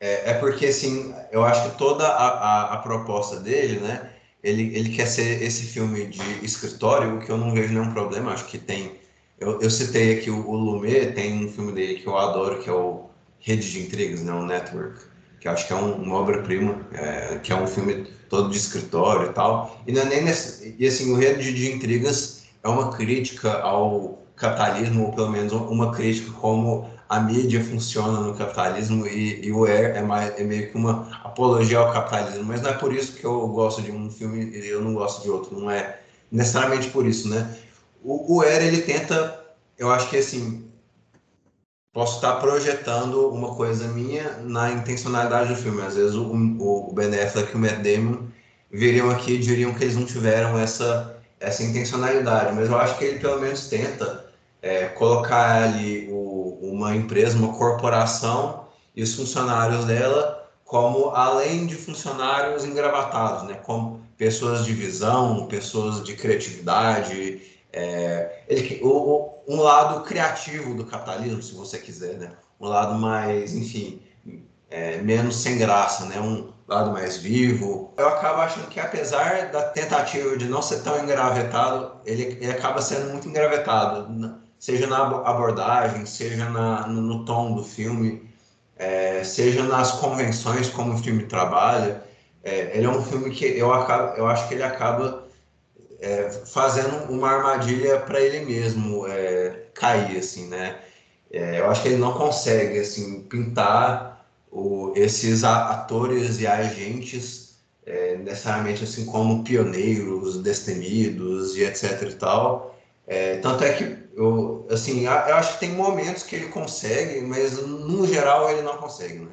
é, é porque, assim, eu acho que toda a, a, a proposta dele, né? ele, ele quer ser esse filme de escritório, o que eu não vejo nenhum problema, acho que tem... Eu, eu citei aqui o, o Lumet, tem um filme dele que eu adoro, que é o Rede de Intrigas, né, o Network, que acho que é um, uma obra-prima, é, que é um filme todo de escritório e tal. E, não é nem nesse, e assim, o Rede de Intrigas é uma crítica ao capitalismo, ou pelo menos uma crítica como a mídia funciona no capitalismo e, e o Air é, mais, é meio que uma apologia ao capitalismo, mas não é por isso que eu gosto de um filme e eu não gosto de outro, não é necessariamente por isso, né? O, o Air, ele tenta, eu acho que assim, posso estar projetando uma coisa minha na intencionalidade do filme, às vezes o, o, o Ben Affleck e o Matt Damon viriam aqui e diriam que eles não tiveram essa, essa intencionalidade, mas eu acho que ele pelo menos tenta é, colocar ali o, uma empresa, uma corporação e os funcionários dela como além de funcionários engravatados, né? Como pessoas de visão, pessoas de criatividade, é, ele, o, o, um lado criativo do capitalismo, se você quiser, né? Um lado mais, enfim, é, menos sem graça, né? Um lado mais vivo. Eu acabo achando que apesar da tentativa de não ser tão engravetado, ele, ele acaba sendo muito engravetado, seja na abordagem, seja na, no, no tom do filme é, seja nas convenções como o filme trabalha, é, ele é um filme que eu, acabo, eu acho que ele acaba é, fazendo uma armadilha para ele mesmo é, cair, assim, né? É, eu acho que ele não consegue, assim, pintar o, esses atores e agentes é, necessariamente, assim, como pioneiros, destemidos e etc e tal. tanto é que eu, assim, eu acho que tem momentos que ele consegue, mas no geral ele não consegue, né?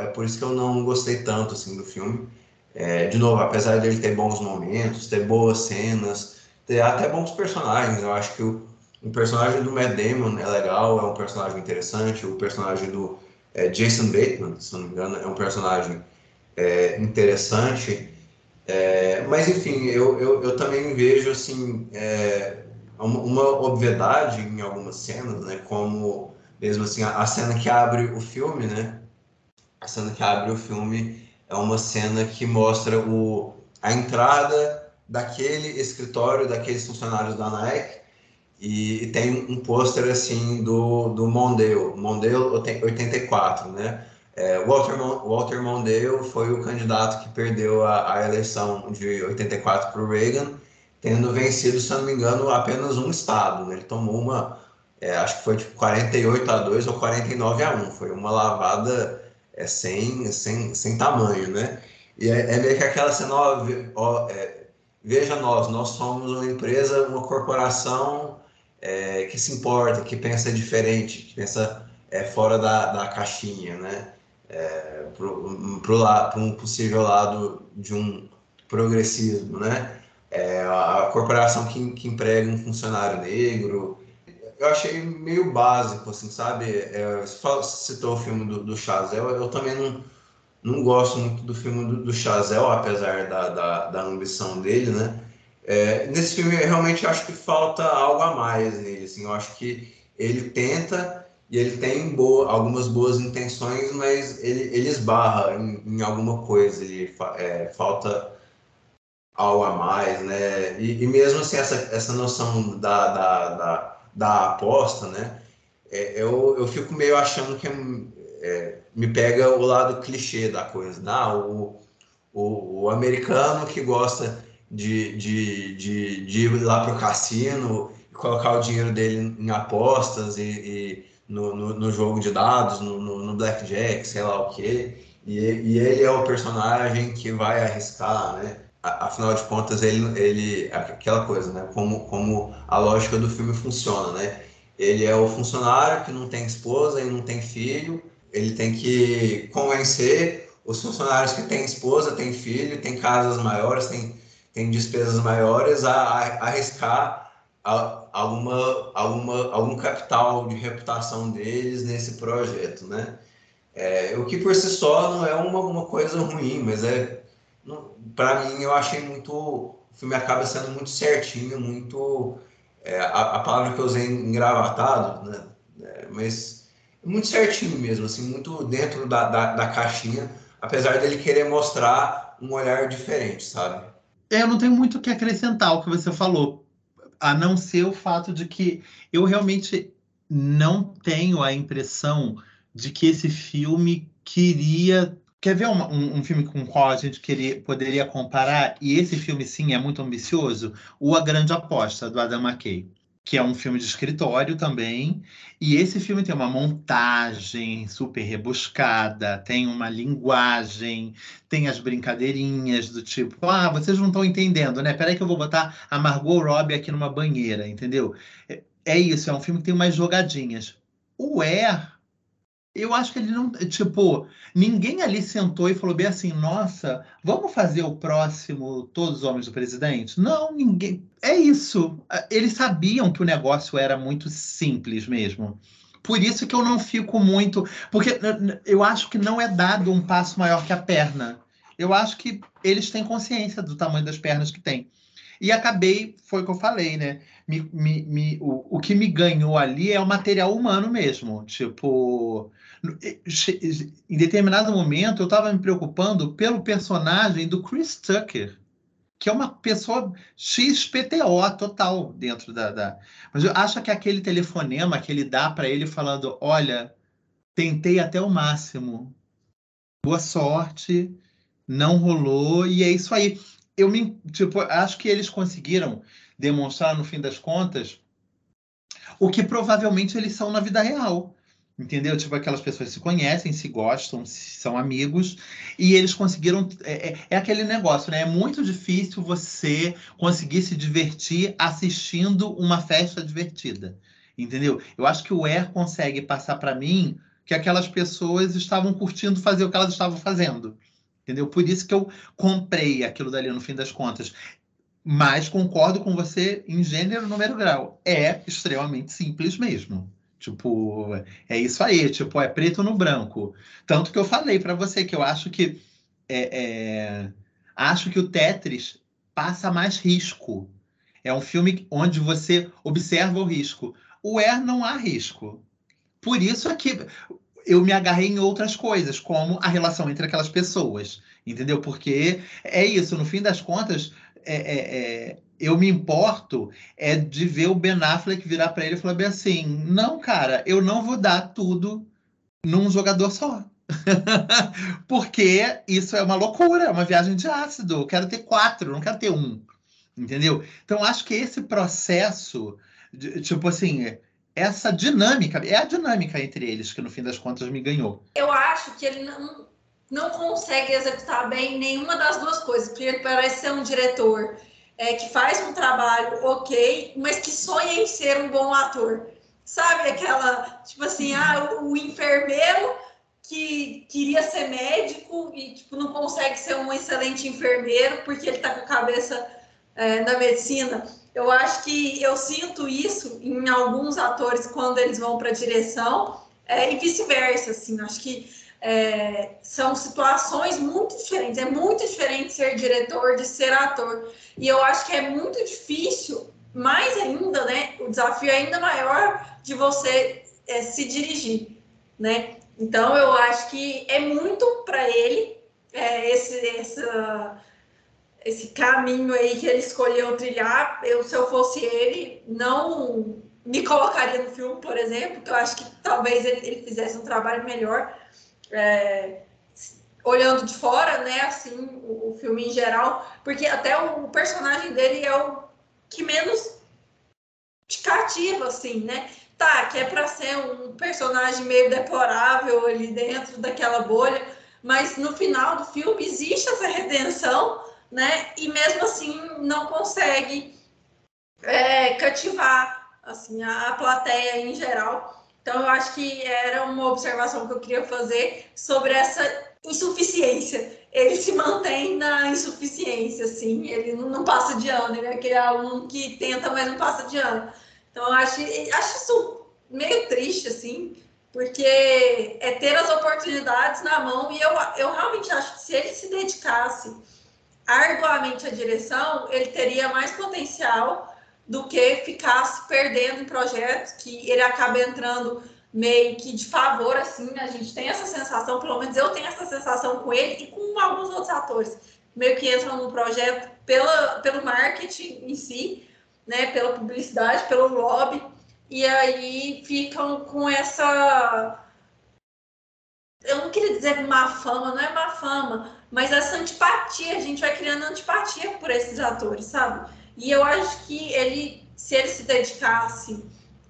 É por isso que eu não gostei tanto, assim, do filme. É, de novo, apesar dele ter bons momentos, ter boas cenas, ter até bons personagens, eu acho que o, o personagem do Matt Damon é legal, é um personagem interessante, o personagem do é, Jason Bateman, se não me engano, é um personagem é, interessante, é, mas enfim, eu, eu, eu, também vejo, assim, é, uma, obviedade em algumas cenas, né? Como mesmo assim a, a, cena que abre o filme, né? A cena que abre o filme é uma cena que mostra o, a entrada daquele escritório, daqueles funcionários da Nike e, e tem um pôster assim do, do Mondale, Mondale 84, né? É, Walter, Walter Mondale foi o candidato que perdeu a, a eleição de 84 para o Reagan tendo vencido, se não me engano, apenas um estado. Né? Ele tomou uma, é, acho que foi tipo 48 a 2 ou 49 a 1. Foi uma lavada é, sem, sem, sem tamanho, né? E é, é meio que aquela cena, ó, ó, é, veja nós, nós somos uma empresa, uma corporação é, que se importa, que pensa diferente, que pensa é, fora da, da caixinha, né? É, para um possível lado de um progressismo, né? É, a corporação que, que emprega um funcionário negro. Eu achei meio básico, assim, sabe? É, você citou o filme do, do Chazel, eu também não, não gosto muito do filme do, do Chazel, apesar da, da, da ambição dele, né? É, nesse filme, realmente acho que falta algo a mais nele, assim, eu acho que ele tenta e ele tem boa, algumas boas intenções, mas ele, ele esbarra em, em alguma coisa, ele é, falta algo a mais, né? E, e, mesmo assim, essa, essa noção da, da, da, da aposta, né? É, eu, eu fico meio achando que é, me pega o lado clichê da coisa, né? Ah, o, o, o americano que gosta de, de, de, de ir lá para o cassino e colocar o dinheiro dele em apostas e, e no, no, no, jogo de dados, no, no, no blackjack, sei lá o quê. E, e ele é o personagem que vai arriscar, né? Afinal de contas, ele, ele aquela coisa, né? Como, como a lógica do filme funciona, né? Ele é o funcionário que não tem esposa e não tem filho, ele tem que convencer os funcionários que têm esposa, têm filho, têm casas maiores, têm, têm despesas maiores a, a arriscar a, alguma, alguma, algum capital de reputação deles nesse projeto, né? É, o que por si só não é uma, uma coisa ruim, mas é para mim, eu achei muito. O filme acaba sendo muito certinho, muito. É, a, a, palavra que eu usei engravatado, né? É, mas muito certinho mesmo, assim, muito dentro da, da, da, caixinha, apesar dele querer mostrar um olhar diferente, sabe? É, eu não tenho muito o que acrescentar ao que você falou, a não ser o fato de que eu realmente não tenho a impressão de que esse filme queria Quer ver um, um, um, filme com qual a gente queria, poderia comparar? E esse filme, sim, é muito ambicioso. O A Grande Aposta, do Adam McKay, que é um filme de escritório também. E esse filme tem uma montagem super rebuscada, tem uma linguagem, tem as brincadeirinhas do tipo, ah, vocês não estão entendendo, né? Peraí que eu vou botar a Margot Robbie aqui numa banheira, entendeu? É, é isso, é um filme que tem umas jogadinhas. O Air eu acho que ele não. Tipo, ninguém ali sentou e falou bem assim: nossa, vamos fazer o próximo Todos os Homens do Presidente? Não, ninguém. É isso. Eles sabiam que o negócio era muito simples mesmo. Por isso que eu não fico muito. Porque eu acho que não é dado um passo maior que a perna. Eu acho que eles têm consciência do tamanho das pernas que têm. E acabei, foi o que eu falei, né? Me, me, me, o, o que me ganhou ali é o material humano mesmo. Tipo, em determinado momento eu estava me preocupando pelo personagem do Chris Tucker, que é uma pessoa XPTO total dentro da, da. Mas eu acho que aquele telefonema que ele dá para ele falando: olha, tentei até o máximo, boa sorte, não rolou, e é isso aí eu me, tipo, acho que eles conseguiram demonstrar, no fim das contas, o que provavelmente eles são na vida real. Entendeu? Tipo, aquelas pessoas se conhecem, se gostam, são amigos, e eles conseguiram. É, é, é, aquele negócio, né? É muito difícil você conseguir se divertir assistindo uma festa divertida. Entendeu? Eu acho que o Air consegue passar para mim que aquelas pessoas estavam curtindo fazer o que elas estavam fazendo. Entendeu? Por isso que eu comprei aquilo dali no fim das contas. Mas concordo com você em gênero, número grau. É extremamente simples mesmo. Tipo, é isso aí, tipo, é preto no branco. Tanto que eu falei para você que eu acho que é, é, acho que o Tetris passa mais risco. É um filme onde você observa o risco. O Air não há risco. Por isso é que eu me agarrei em outras coisas, como a relação entre aquelas pessoas, entendeu? Porque é isso, no fim das contas, é, é, é, eu me importo é de ver o Ben Affleck virar para ele e falar bem assim: não, cara, eu não vou dar tudo num jogador só. Porque isso é uma loucura, é uma viagem de ácido. Eu quero ter quatro, não quero ter um. Entendeu? Então, acho que esse processo, de, tipo assim, essa dinâmica, é a dinâmica entre eles que no fim das contas me ganhou. Eu acho que ele não, não consegue executar bem nenhuma das duas coisas, porque ele parece ser um diretor é, que faz um trabalho ok, mas que sonha em ser um bom ator. Sabe aquela, tipo assim, ah, o, o enfermeiro que queria ser médico e tipo, não consegue ser um excelente enfermeiro porque ele está com a cabeça é, na medicina. Eu acho que eu sinto isso em alguns atores quando eles vão para a direção é, e vice-versa. Assim, acho que é, são situações muito diferentes. É muito diferente ser diretor de ser ator. E eu acho que é muito difícil, mais ainda, né? O desafio é ainda maior de você é, se dirigir, né? Então eu acho que é muito para ele é, esse, essa esse caminho aí que ele escolheu trilhar, eu, se eu fosse ele, não me colocaria no filme, por exemplo, que eu acho que talvez ele, ele fizesse um trabalho melhor. É, olhando de fora, né, assim, o, o, filme em geral, porque até o, o personagem dele é o que menos te cativa, assim, né? Tá, que é para ser um personagem meio deplorável ali dentro daquela bolha, mas no final do filme existe essa redenção né? E mesmo assim não consegue é, cativar assim a, a plateia em geral. Então eu acho que era uma observação que eu queria fazer sobre essa insuficiência. Ele se mantém na insuficiência, assim, ele não, passa de ano, ele é aquele aluno que tenta, mas não passa de ano. Então eu acho, acho isso meio triste, assim, porque é ter as oportunidades na mão e eu, eu realmente acho que se ele se dedicasse arduamente a direção, ele teria mais potencial do que ficar se perdendo em projetos que ele acaba entrando meio que de favor, assim, a gente tem essa sensação, pelo menos eu tenho essa sensação com ele e com alguns outros atores, meio que entram no projeto pela, pelo marketing em si, né, pela publicidade, pelo lobby, e aí ficam com essa eu não queria dizer má fama, não é má fama, mas essa antipatia, a gente vai criando antipatia por esses atores, sabe? E eu acho que ele, se ele se dedicasse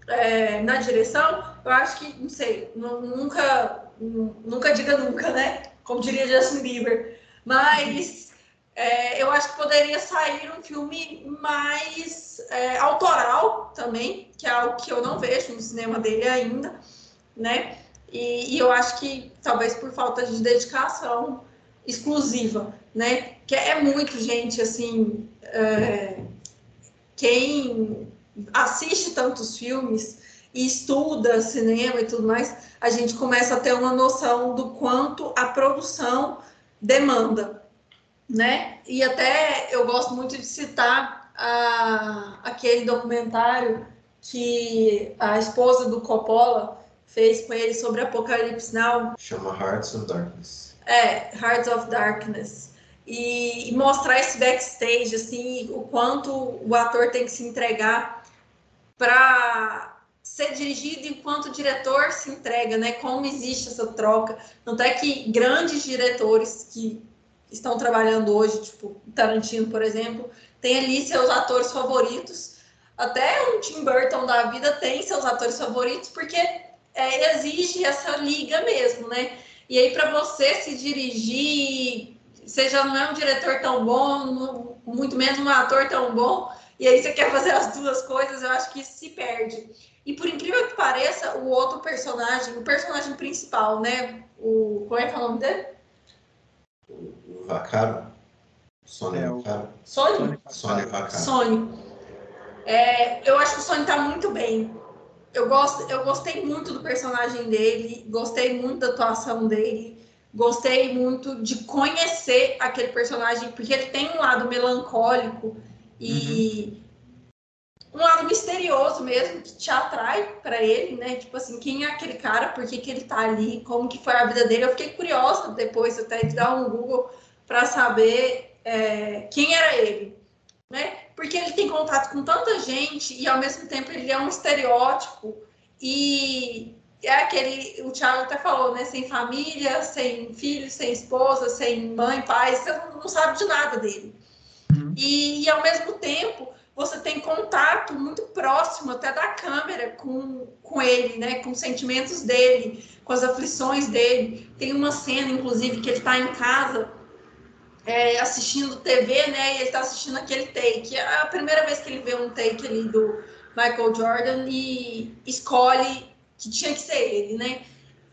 é, na direção, eu acho que, não sei, nunca, nunca diga nunca, né? Como diria Justin Bieber. Mas é, eu acho que poderia sair um filme mais é, autoral também, que é algo que eu não vejo no cinema dele ainda, né? E, e, eu acho que talvez por falta de dedicação exclusiva, né? Que é muito gente assim, é, quem assiste tantos filmes e estuda cinema e tudo mais, a gente começa a ter uma noção do quanto a produção demanda, né? E até eu gosto muito de citar a, aquele documentário que a esposa do Coppola fez com ele sobre Apocalipse Now. Chama Hearts of Darkness. É, Hearts of Darkness. E, e, mostrar esse backstage, assim, o quanto o ator tem que se entregar para ser dirigido enquanto o diretor se entrega, né? Como existe essa troca. Não é que grandes diretores que estão trabalhando hoje, tipo Tarantino, por exemplo, tem ali seus atores favoritos. Até um Tim Burton da vida tem seus atores favoritos, porque é, exige essa liga mesmo, né? E aí, para você se dirigir, você já não é um diretor tão bom, muito menos um ator tão bom, e aí você quer fazer as duas coisas, eu acho que isso se perde. E por incrível que pareça, o outro personagem, o personagem principal, né? O. Qual é que é o nome dele? O Vacaro. Sônia É, o- Vacaro. Sony? Sônia Vacaro. Sony. É, eu acho que o Sony tá muito bem. Eu, gosto, eu gostei muito do personagem dele, gostei muito da atuação dele, gostei muito de conhecer aquele personagem, porque ele tem um lado melancólico e um lado misterioso mesmo, que te atrai para ele, né? Tipo assim, quem é aquele cara, por que, que ele tá ali, como que foi a vida dele. Eu fiquei curiosa depois até de dar um Google para saber é, quem era ele né? Porque ele tem contato com tanta gente e ao mesmo tempo ele é um estereótipo e é aquele, o Thiago até falou, né? Sem família, sem filho, sem esposa, sem mãe, pai, você não, sabe de nada dele. Uhum. E, e ao mesmo tempo você tem contato muito próximo até da câmera com, com ele, né? Com os sentimentos dele, com as aflições dele. Tem uma cena, inclusive, que ele está em casa é, assistindo TV, né? E ele tá assistindo aquele take. É a primeira vez que ele vê um take ali do Michael Jordan e escolhe que tinha que ser ele, né?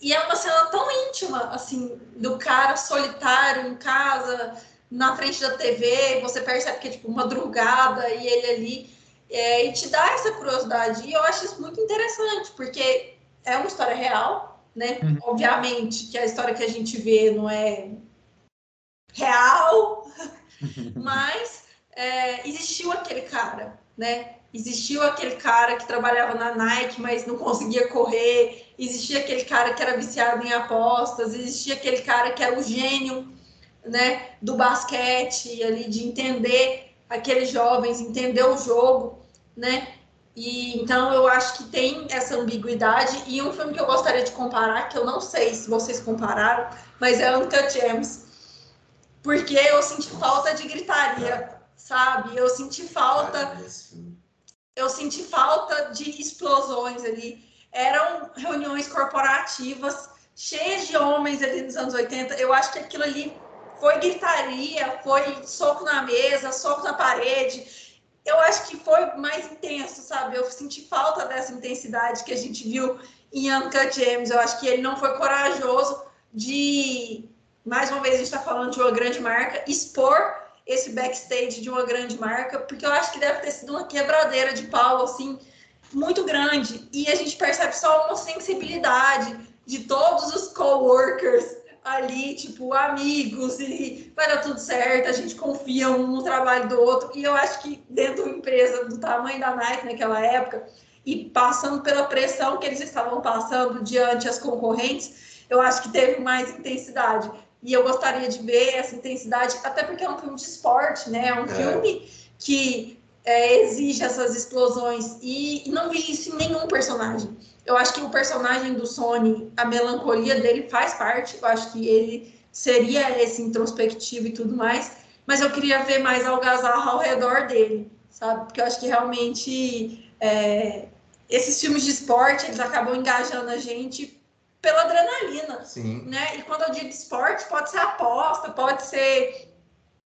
E é uma cena tão íntima, assim, do cara solitário em casa, na frente da TV, você percebe que é tipo madrugada e ele ali, é, e te dá essa curiosidade. E eu acho isso muito interessante, porque é uma história real, né? Uhum. Obviamente que a história que a gente vê não é real, mas é, existiu aquele cara, né? Existiu aquele cara que trabalhava na Nike, mas não conseguia correr. Existia aquele cara que era viciado em apostas. Existia aquele cara que era o gênio, né, do basquete ali de entender aqueles jovens, entender o jogo, né? E então eu acho que tem essa ambiguidade e um filme que eu gostaria de comparar, que eu não sei se vocês compararam, mas é Uncut Gems porque eu senti falta de gritaria, sabe? Eu senti falta, eu senti falta de explosões ali. Eram reuniões corporativas cheias de homens ali nos anos 80. Eu acho que aquilo ali foi gritaria, foi soco na mesa, soco na parede. Eu acho que foi mais intenso, sabe? Eu senti falta dessa intensidade que a gente viu em Uncut Gems. Eu acho que ele não foi corajoso de mais uma vez a gente está falando de uma grande marca, expor esse backstage de uma grande marca, porque eu acho que deve ter sido uma quebradeira de pau, assim, muito grande. E a gente percebe só uma sensibilidade de todos os coworkers ali, tipo, amigos, e vai dar tudo certo, a gente confia um no trabalho do outro. E eu acho que dentro de uma empresa do tamanho da Nike naquela época, e passando pela pressão que eles estavam passando diante as concorrentes, eu acho que teve mais intensidade. E eu gostaria de ver essa intensidade, até porque é um filme de esporte, né? É um É. filme que é, exige essas explosões. E, e não vi isso em nenhum personagem. Eu acho que o personagem do Sony, a melancolia dele faz parte. Eu acho que ele seria esse introspectivo e tudo mais. Mas eu queria ver mais algazarra ao redor dele, sabe? Porque eu acho que realmente é, esses filmes de esporte, eles acabam engajando a gente pela adrenalina Sim. né? E quando eu digo esporte, pode ser aposta, pode ser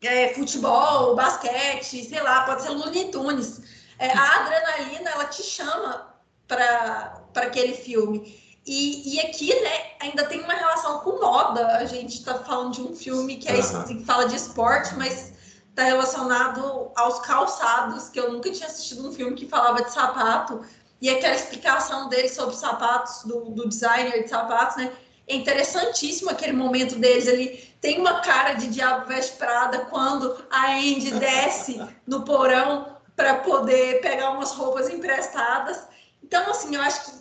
é, futebol, basquete, sei lá, pode ser Looney Tunes. É, a adrenalina, ela te chama para aquele filme. E, e aqui, né, ainda tem uma relação com moda. A gente está falando de um filme que, é, que fala de esporte, mas está relacionado aos calçados, que eu nunca tinha assistido um filme que falava de sapato. E aquela explicação dele sobre sapatos, do, do designer de sapatos, né? É interessantíssimo aquele momento deles ali. Tem uma cara de Diabo Veste Prada quando a Andy desce no porão para poder pegar umas roupas emprestadas. Então, assim, eu acho que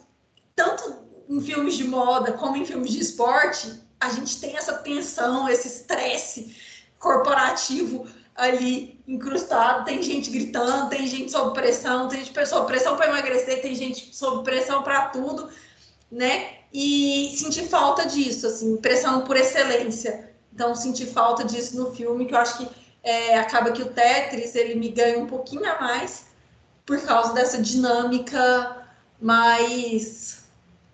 tanto em filmes de moda como em filmes de esporte, a gente tem essa tensão, esse estresse corporativo ali incrustado. Tem gente gritando, tem gente sob pressão, tem gente sob pressão para emagrecer, tem gente sob pressão para tudo, né? E senti falta disso, assim, pressão por excelência. Então, senti falta disso no filme, que eu acho que é, acaba que o Tetris ele me ganha um pouquinho a mais por causa dessa dinâmica mais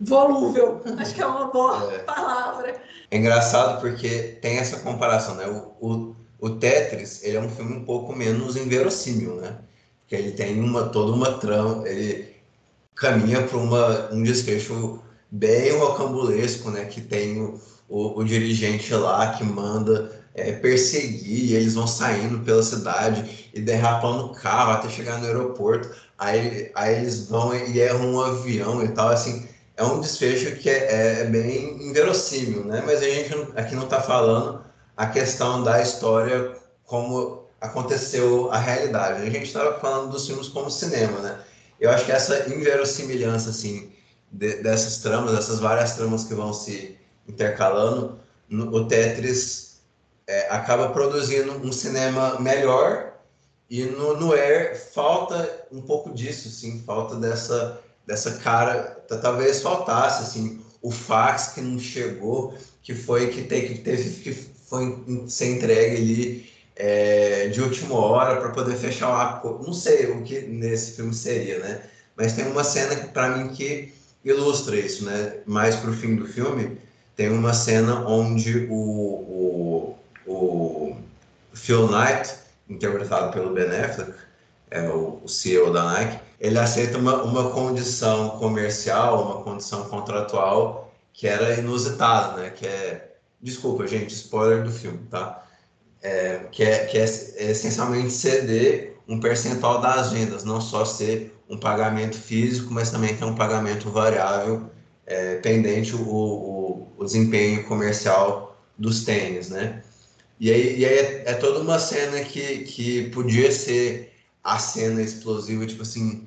volúvel. Acho que é uma boa é. palavra. É engraçado porque tem essa comparação, né? O, o, o, Tetris ele é um filme um pouco menos inverossímil, né? Porque ele tem uma toda uma trama, ele caminha para um desfecho bem rocambolesco, né? Que tem o, o, o dirigente lá que manda é, perseguir, e eles vão saindo pela cidade e derrapando o carro até chegar no aeroporto. Aí, aí eles vão e erram um avião e tal, assim. É um desfecho que é, é, é bem inverossímil, né? Mas a gente aqui não está falando a questão da história como aconteceu a realidade. A gente estava falando dos filmes como cinema, né? Eu acho que essa inverossimilhança, assim, de, dessas tramas, dessas várias tramas que vão se intercalando, no, o Tetris é, acaba produzindo um cinema melhor e no, no Air falta um pouco disso, sim, falta dessa, dessa cara, talvez faltasse, assim, o fax que não chegou, que foi que, te, que teve que foi ser entregue ali é, de última hora para poder fechar o acordo. Não sei o que nesse filme seria, né? Mas tem uma cena para mim que ilustra isso, né? Mais para o fim do filme, tem uma cena onde o, o, o Phil Knight, interpretado pelo Ben Affleck, é o, o CEO da Nike, ele aceita uma, uma condição comercial, uma condição contratual que era inusitada, né? Que é, desculpa, gente, spoiler do filme, tá? É, que é, que é, é essencialmente ceder um percentual das vendas, não só ser um pagamento físico, mas também ter um pagamento variável é, pendente o, o, o, desempenho comercial dos tênis, né? E aí, e aí é, é, toda uma cena que, que podia ser a cena explosiva, tipo assim,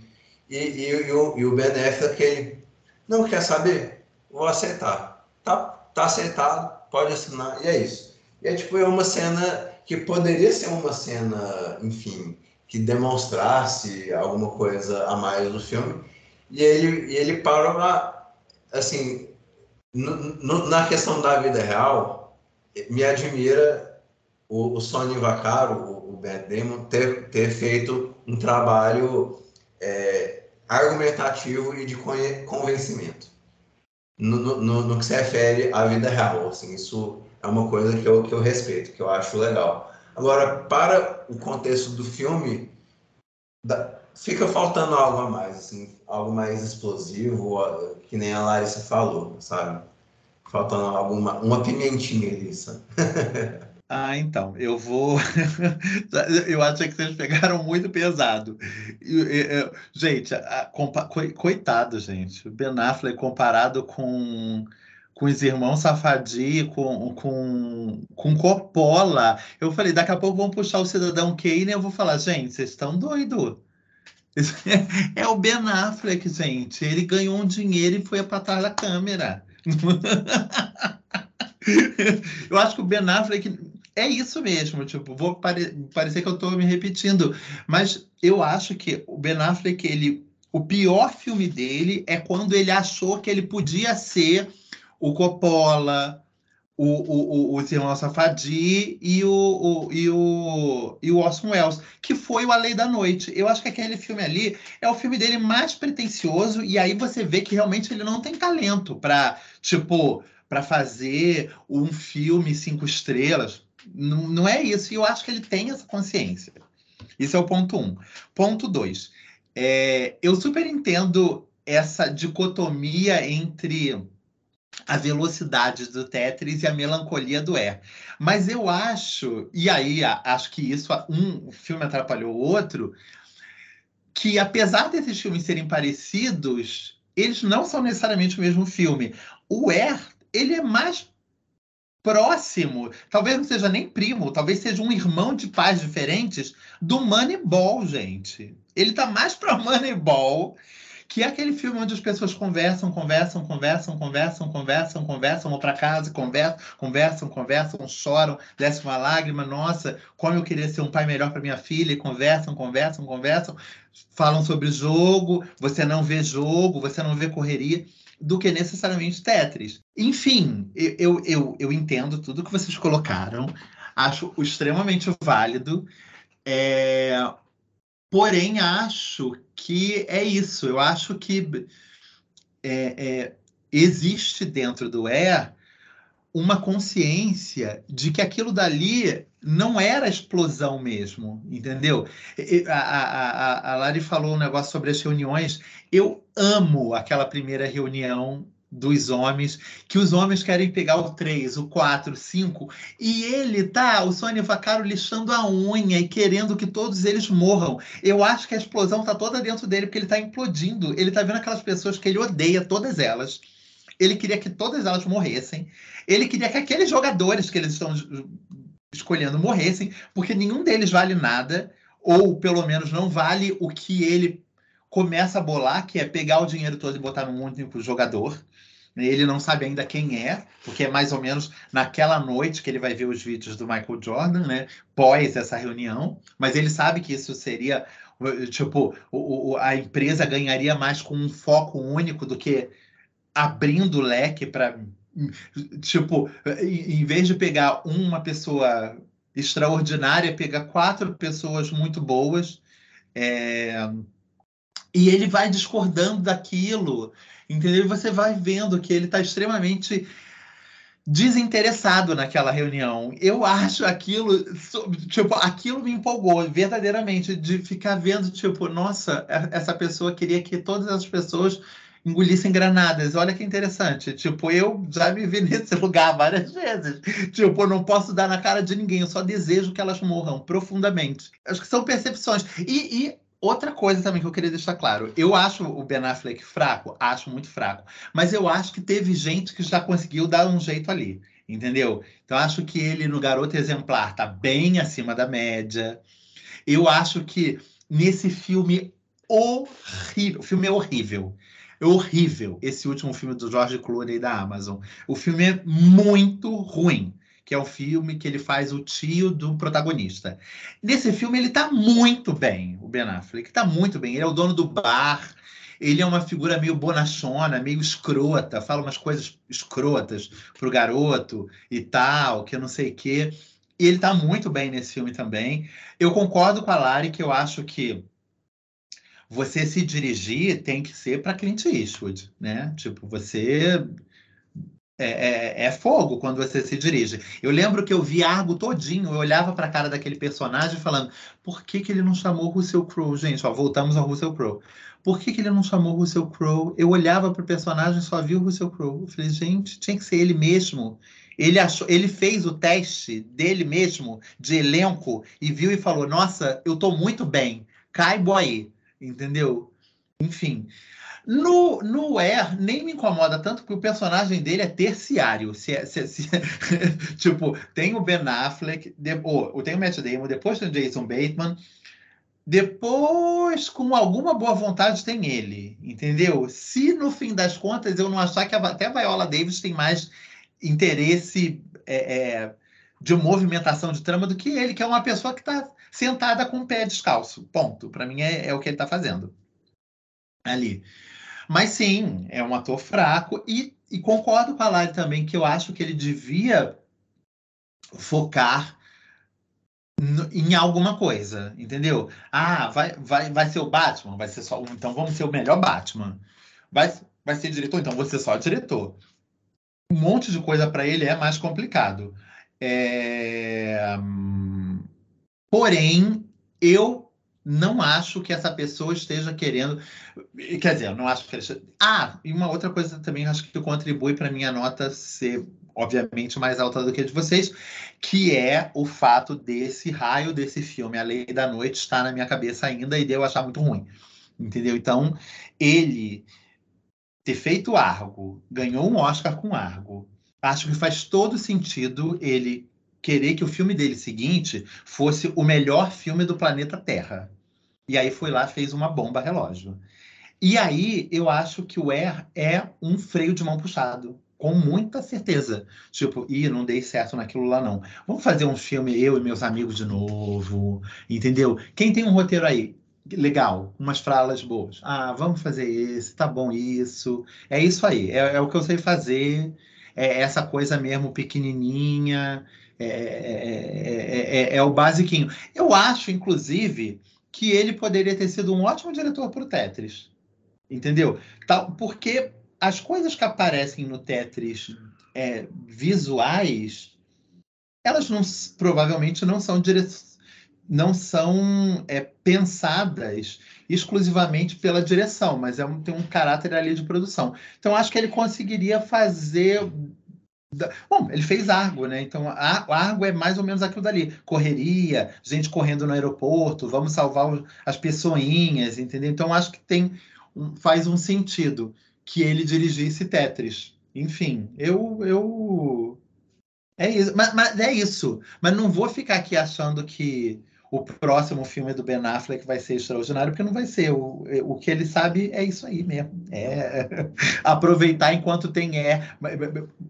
e, e, e, o, e o Ben Affleck, ele, não quer saber? Vou aceitar. Tá, tá aceitado, pode assinar, e é isso. E é tipo, é uma cena que poderia ser uma cena, enfim, que demonstrasse alguma coisa a mais do filme. E ele, ele parou assim, no, no, na questão da vida real, me admira o, o Sony Vaccaro, o, o Matt Damon, ter, ter feito um trabalho é, argumentativo e de convencimento no, no, no, que se refere à vida real. Assim, isso é uma coisa que eu, que eu respeito, que eu acho legal. Agora, para o contexto do filme, fica faltando algo a mais, assim, algo mais explosivo, que nem a Larissa falou, sabe? Faltando alguma, uma pimentinha ali, sabe? Ah, então, eu vou. eu acho que vocês pegaram muito pesado. gente, coitado, gente. O Ben Affleck comparado com com os irmãos Safadi, com, com, com Coppola. Eu falei, daqui a pouco vão puxar o Cidadão Kane e eu vou falar, gente, vocês estão doidos. É o Ben Affleck, gente. Ele ganhou um dinheiro e foi trás da câmera. eu acho que o Ben Affleck é isso mesmo. Tipo, vou pare parecer que eu estou me repetindo, mas eu acho que o Ben Affleck, ele, o pior filme dele é quando ele achou que ele podia ser o Coppola, o, o, o, o irmão Safadi e o, o, e, o, e o Orson Welles, que foi o A Lei da Noite. Eu acho que aquele filme ali é o filme dele mais pretencioso, e aí você vê que realmente ele não tem talento para, tipo, para fazer um filme cinco estrelas. Não, é isso, e eu acho que ele tem essa consciência. Isso é o ponto um. Ponto dois. É, eu super entendo essa dicotomia entre a velocidade do Tetris e a melancolia do Air. Mas eu acho, e aí acho que isso um filme atrapalhou o outro, que apesar desses filmes serem parecidos, eles não são necessariamente o mesmo filme. O Air, ele é mais próximo, talvez não seja nem primo, talvez seja um irmão de pais diferentes do Moneyball, gente. Ele tá mais para Moneyball que é aquele filme onde as pessoas conversam, conversam, conversam, conversam, conversam, conversam, vão para casa, conversam, conversam, conversam, choram, desce uma lágrima, nossa, como eu queria ser um pai melhor para minha filha, e conversam, conversam, conversam, falam sobre jogo, você não vê jogo, você não vê correria do que necessariamente Tetris. Enfim, eu, eu, eu entendo tudo que vocês colocaram, acho extremamente válido. É, Porém, acho que é isso. Eu acho que é, é, existe dentro do Air uma consciência de que aquilo dali não era explosão mesmo, entendeu? A, a, a, Lari falou um negócio sobre as reuniões. Eu amo aquela primeira reunião dos homens, que os homens querem pegar o 3, o 4, o 5, e ele tá, o Sônia Vacaro, lixando a unha e querendo que todos eles morram. Eu acho que a explosão tá toda dentro dele, porque ele tá implodindo. Ele tá vendo aquelas pessoas que ele odeia, todas elas. Ele queria que todas elas morressem. Ele queria que aqueles jogadores que eles estão escolhendo morressem, porque nenhum deles vale nada, ou pelo menos não vale o que ele começa a bolar, que é pegar o dinheiro todo e botar num único jogador. Ele não sabe ainda quem é, porque é mais ou menos naquela noite que ele vai ver os vídeos do Michael Jordan, né? Pós essa reunião, mas ele sabe que isso seria tipo o, o, a empresa ganharia mais com um foco único do que abrindo o leque para tipo em vez de pegar uma pessoa extraordinária pegar quatro pessoas muito boas é, e ele vai discordando daquilo, entendeu? E você vai vendo que ele está extremamente desinteressado naquela reunião. Eu acho aquilo, tipo, aquilo me empolgou verdadeiramente de ficar vendo, tipo, nossa, essa pessoa queria que todas as pessoas engolissem granadas. Olha que interessante. Tipo, eu já me vi nesse lugar várias vezes. Tipo, eu não posso dar na cara de ninguém, eu só desejo que elas morram profundamente. Acho que são percepções. E, e Outra coisa também que eu queria deixar claro, eu acho o Ben Affleck fraco, acho muito fraco, mas eu acho que teve gente que já conseguiu dar um jeito ali, entendeu? Então acho que ele no Garoto Exemplar tá bem acima da média. Eu acho que nesse filme horrível, o filme é horrível. É horrível esse último filme do George Clooney da Amazon. O filme é muito ruim que é o filme que ele faz o tio do protagonista. Nesse filme ele está muito bem, o Ben Affleck, está muito bem. Ele é o dono do bar, ele é uma figura meio bonachona, meio escrota, fala umas coisas escrotas pro garoto e tal, que eu não sei o quê. E ele está muito bem nesse filme também. Eu concordo com a Lari que eu acho que você se dirigir tem que ser para Clint Eastwood, né? Tipo, você é, é, é, fogo quando você se dirige. Eu lembro que eu vi Argo todinho, eu olhava para a cara daquele personagem falando, por que, que ele não chamou Russell Crowe? Gente, ó, voltamos ao Russell Crowe. Por que, que ele não chamou Russell Crowe? Eu olhava para o personagem e só vi o Russell Crowe. Eu falei, gente, tinha que ser ele mesmo. Ele, achou, ele fez o teste dele mesmo, de elenco, e viu e falou, nossa, eu estou muito bem, caibo aí, entendeu? Enfim, no, no Air, nem me incomoda tanto porque o personagem dele é terciário. Se, é, se, se tipo, tem o Ben Affleck, de, oh, tem o Matt Damon, depois tem o Jason Bateman, depois, com alguma boa vontade, tem ele, entendeu? Se no fim das contas eu não achar que a, até a Viola Davis tem mais interesse é, é, de movimentação de trama do que ele, que é uma pessoa que está sentada com o pé descalço. Ponto. Para mim é, é o que ele está fazendo ali. Mas sim, é um ator fraco e, e concordo com a Lari também que eu acho que ele devia focar em alguma coisa, entendeu? Ah, vai, vai, vai ser o Batman? Vai ser só. Então vamos ser o melhor Batman. Vai, vai ser diretor? Então você só diretor. Um monte de coisa para ele é mais complicado. É... Porém, eu não acho que essa pessoa esteja querendo. Quer dizer, não acho que ele. Ah, e uma outra coisa também acho que contribui para minha nota ser, obviamente, mais alta do que a de vocês, que é o fato desse raio desse filme, A Lei da Noite, estar na minha cabeça ainda e de eu achar muito ruim. entendeu? Então, ele ter feito Argo, ganhou um Oscar com Argo, acho que faz todo sentido ele querer que o filme dele seguinte fosse o melhor filme do planeta Terra. E aí foi lá fez uma bomba relógio. E aí eu acho que o Air é um freio de mão puxado com muita certeza. Tipo, ih, não dei certo naquilo lá, não. Vamos fazer um filme, eu e meus amigos de novo, entendeu? Quem tem um roteiro aí? Legal, umas fralas boas. Ah, vamos fazer esse, tá bom isso. É isso aí, é, é o que eu sei fazer. É essa coisa mesmo pequenininha, é, é, é, o basiquinho. Eu acho, inclusive, que ele poderia ter sido um ótimo diretor para o Tetris. Entendeu? Tal, porque as coisas que aparecem no Tetris é, visuais, elas não, provavelmente não são não são é, pensadas exclusivamente pela direção, mas é um, tem um caráter ali de produção. Então acho que ele conseguiria fazer Bom, ele fez Argo, né? Então, Argo é mais ou menos aquilo dali. Correria, gente correndo no aeroporto, vamos salvar as pessoinhas, entendeu? Então, acho que tem faz um sentido que ele dirigisse Tetris. Enfim, eu. eu... É isso. Mas, mas, é isso. Mas não vou ficar aqui achando que o próximo filme do Ben Affleck vai ser extraordinário, porque não vai ser. O, o que ele sabe é isso aí mesmo. É aproveitar enquanto tem é.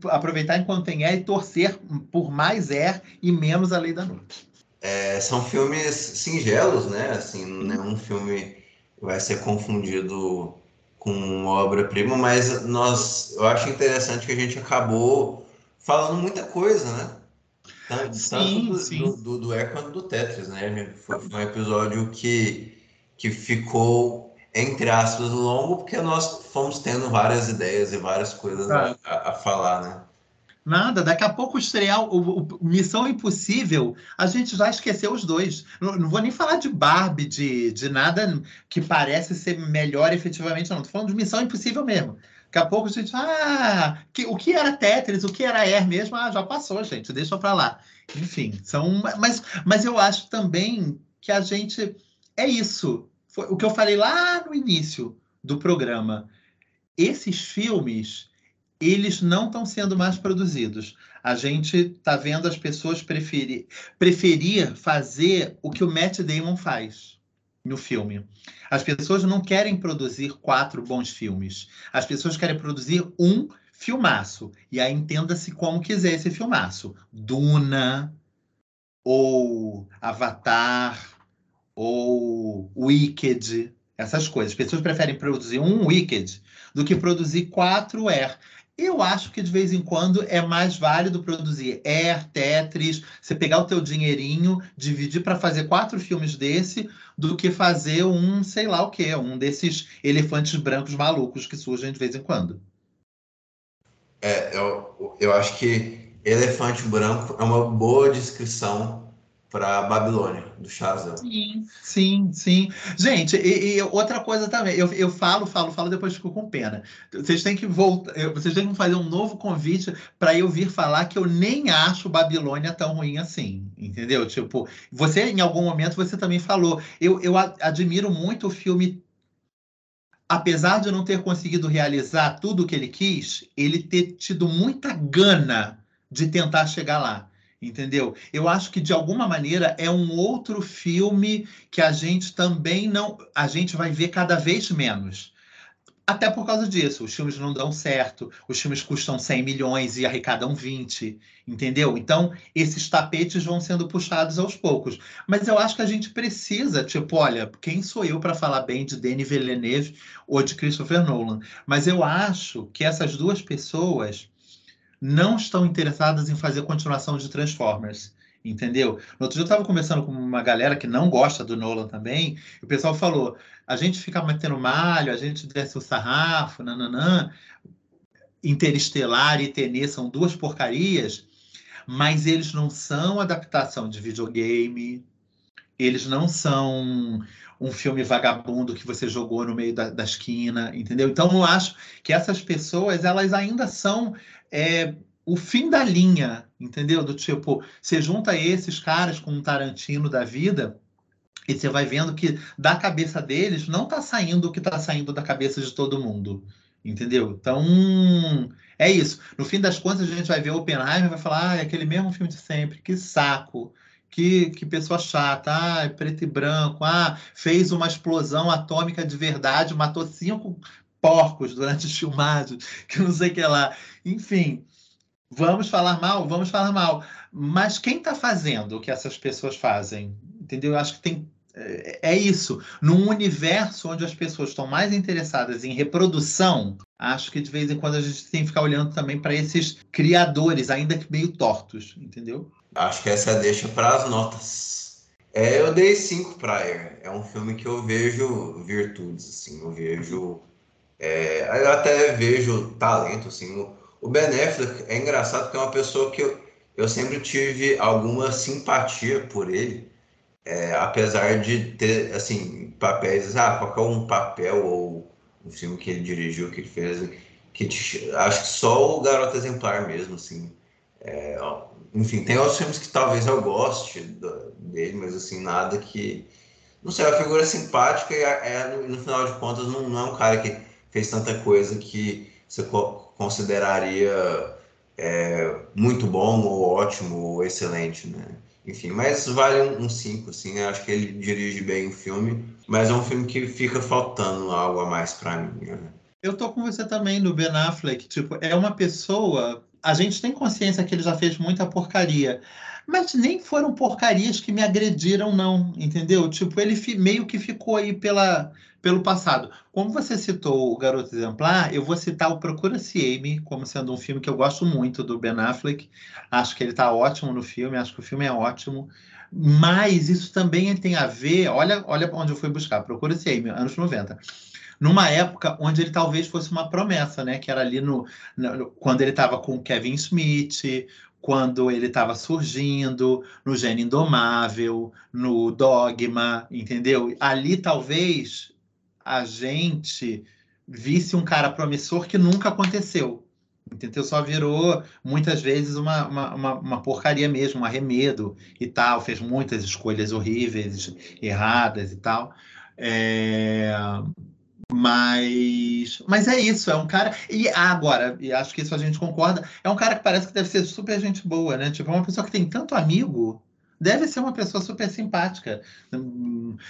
Aproveitar enquanto tem é e torcer por mais é e menos a lei da noite. É, são filmes singelos, né? Assim, nenhum filme vai ser confundido com obra-prima, mas nós, eu acho interessante que a gente acabou falando muita coisa, né? Tanto, sim, do, sim. Do, do, do Air quanto do Tetris, né? Foi, um episódio que, que ficou, entre aspas, longo, porque nós fomos tendo várias ideias e várias coisas a, a, a falar, né? Nada, daqui a pouco estrear o, o, Missão Impossível, a gente já esqueceu os dois. Não, não, vou nem falar de Barbie, de, de nada que parece ser melhor efetivamente, não. Tô falando de Missão Impossível mesmo. Daqui a pouco a gente, ah, que, o que era Tetris, o que era Air mesmo, ah, já passou, gente, deixa para lá. Enfim, são. Mas, mas eu acho também que a gente. É isso. Foi o que eu falei lá no início do programa. Esses filmes eles não estão sendo mais produzidos. A gente está vendo as pessoas preferir, preferir fazer o que o Matt Damon faz no filme. As pessoas não querem produzir quatro bons filmes. As pessoas querem produzir um filmaço. E aí entenda-se como quiser esse filmaço. Duna, ou Avatar, ou Wicked, essas coisas. As pessoas preferem produzir um Wicked do que produzir quatro Air. Eu acho que de vez em quando é mais válido produzir Air, Tetris, você pegar o teu dinheirinho, dividir para fazer quatro filmes desse, do que fazer um, sei lá o quê, um desses elefantes brancos malucos que surgem de vez em quando. É, eu, eu acho que elefante branco é uma boa descrição para Babilônia, do Shazam. Sim, sim, sim. Gente, e, e, outra coisa também, eu, eu falo, falo, falo, depois fico com pena. Vocês têm que voltar, vocês têm que fazer um novo convite para eu vir falar que eu nem acho Babilônia tão ruim assim, entendeu? Tipo, você em algum momento você também falou, eu, eu admiro muito o filme apesar de não ter conseguido realizar tudo o que ele quis, ele ter tido muita gana de tentar chegar lá entendeu? Eu acho que de alguma maneira é um outro filme que a gente também não, a gente vai ver cada vez menos. Até por causa disso, os filmes não dão certo, os filmes custam 100 milhões e arrecadam 20, entendeu? Então, esses tapetes vão sendo puxados aos poucos. Mas eu acho que a gente precisa, tipo, olha, quem sou eu para falar bem de Denis Villeneuve ou de Christopher Nolan? Mas eu acho que essas duas pessoas não estão interessadas em fazer continuação de Transformers. Entendeu? No outro dia eu estava conversando com uma galera que não gosta do Nolan também, e o pessoal falou: a gente fica metendo malho, a gente desce o sarrafo, nananã. Interestelar e Tenê são duas porcarias, mas eles não são adaptação de videogame, eles não são um filme vagabundo que você jogou no meio da, da esquina, entendeu? Então eu acho que essas pessoas elas ainda são é, o fim da linha, entendeu? Do tipo, você junta esses caras com um Tarantino da vida, E você vai vendo que da cabeça deles não está saindo o que está saindo da cabeça de todo mundo. Entendeu? Então, é isso. No fim das contas, a gente vai ver Oppenheimer e vai falar: ah, é aquele mesmo filme de sempre, que saco. Que, que pessoa chata, ah, é preto e branco, ah, fez uma explosão atômica de verdade, matou cinco porcos durante os filmagens, que não sei o que lá. Enfim, vamos falar mal? Vamos falar mal. Mas quem está fazendo o que essas pessoas fazem? Entendeu? Eu acho que tem é, é isso. Num universo onde as pessoas estão mais interessadas em reprodução, acho que de vez em quando a gente tem que ficar olhando também para esses criadores, ainda que meio tortos, entendeu? Acho que essa deixa para as notas. É, eu dei cinco Air. É um filme que eu vejo virtudes, assim, eu vejo. É, eu até vejo talento, assim. O, o Ben Affleck é engraçado porque é uma pessoa que eu, eu sempre tive alguma simpatia por ele é, apesar de ter, assim, papéis, ah, qualquer um papel ou um filme que ele dirigiu, que ele fez, que te, acho que só o Garoto Exemplar mesmo, assim. É, enfim, tem outros filmes que talvez eu goste do, dele, mas assim, nada que. Não sei, a figura é simpática e é, é, no, no, final de contas não, não, é um cara que fez tanta coisa que você co consideraria é, muito bom ou ótimo ou excelente, né? Enfim, mas vale um 5, assim. Acho que ele dirige bem o filme, mas é um filme que fica faltando algo a mais para mim. Né? Eu tô com você também no Ben Affleck. Tipo, é uma pessoa. A gente tem consciência que ele já fez muita porcaria, mas nem foram porcarias que me agrediram, não, entendeu? Tipo, ele meio que ficou aí pela, pelo passado. Como você citou o Garoto Exemplar, eu vou citar o Procura-se Amy como sendo um filme que eu gosto muito do Ben Affleck. Acho que ele está ótimo no filme, acho que o filme é ótimo. Mas isso também tem a ver, olha, olha onde eu fui buscar, Procura-se Amy, anos 90 numa época onde ele talvez fosse uma promessa, né? Que era ali no, no quando ele estava com Kevin Smith, quando ele estava surgindo, no Gênio Indomável, no Dogma, entendeu? Ali talvez a gente visse um cara promissor que nunca aconteceu. Entendeu? Só virou muitas vezes uma, uma, uma, uma, porcaria mesmo, um arremedo e tal. Fez muitas escolhas horríveis, erradas e tal. É... Mas, mas é isso, é um cara. E agora, e acho que isso a gente concorda, é um cara que parece que deve ser super gente boa, né? Tipo, é uma pessoa que tem tanto amigo deve ser uma pessoa super simpática,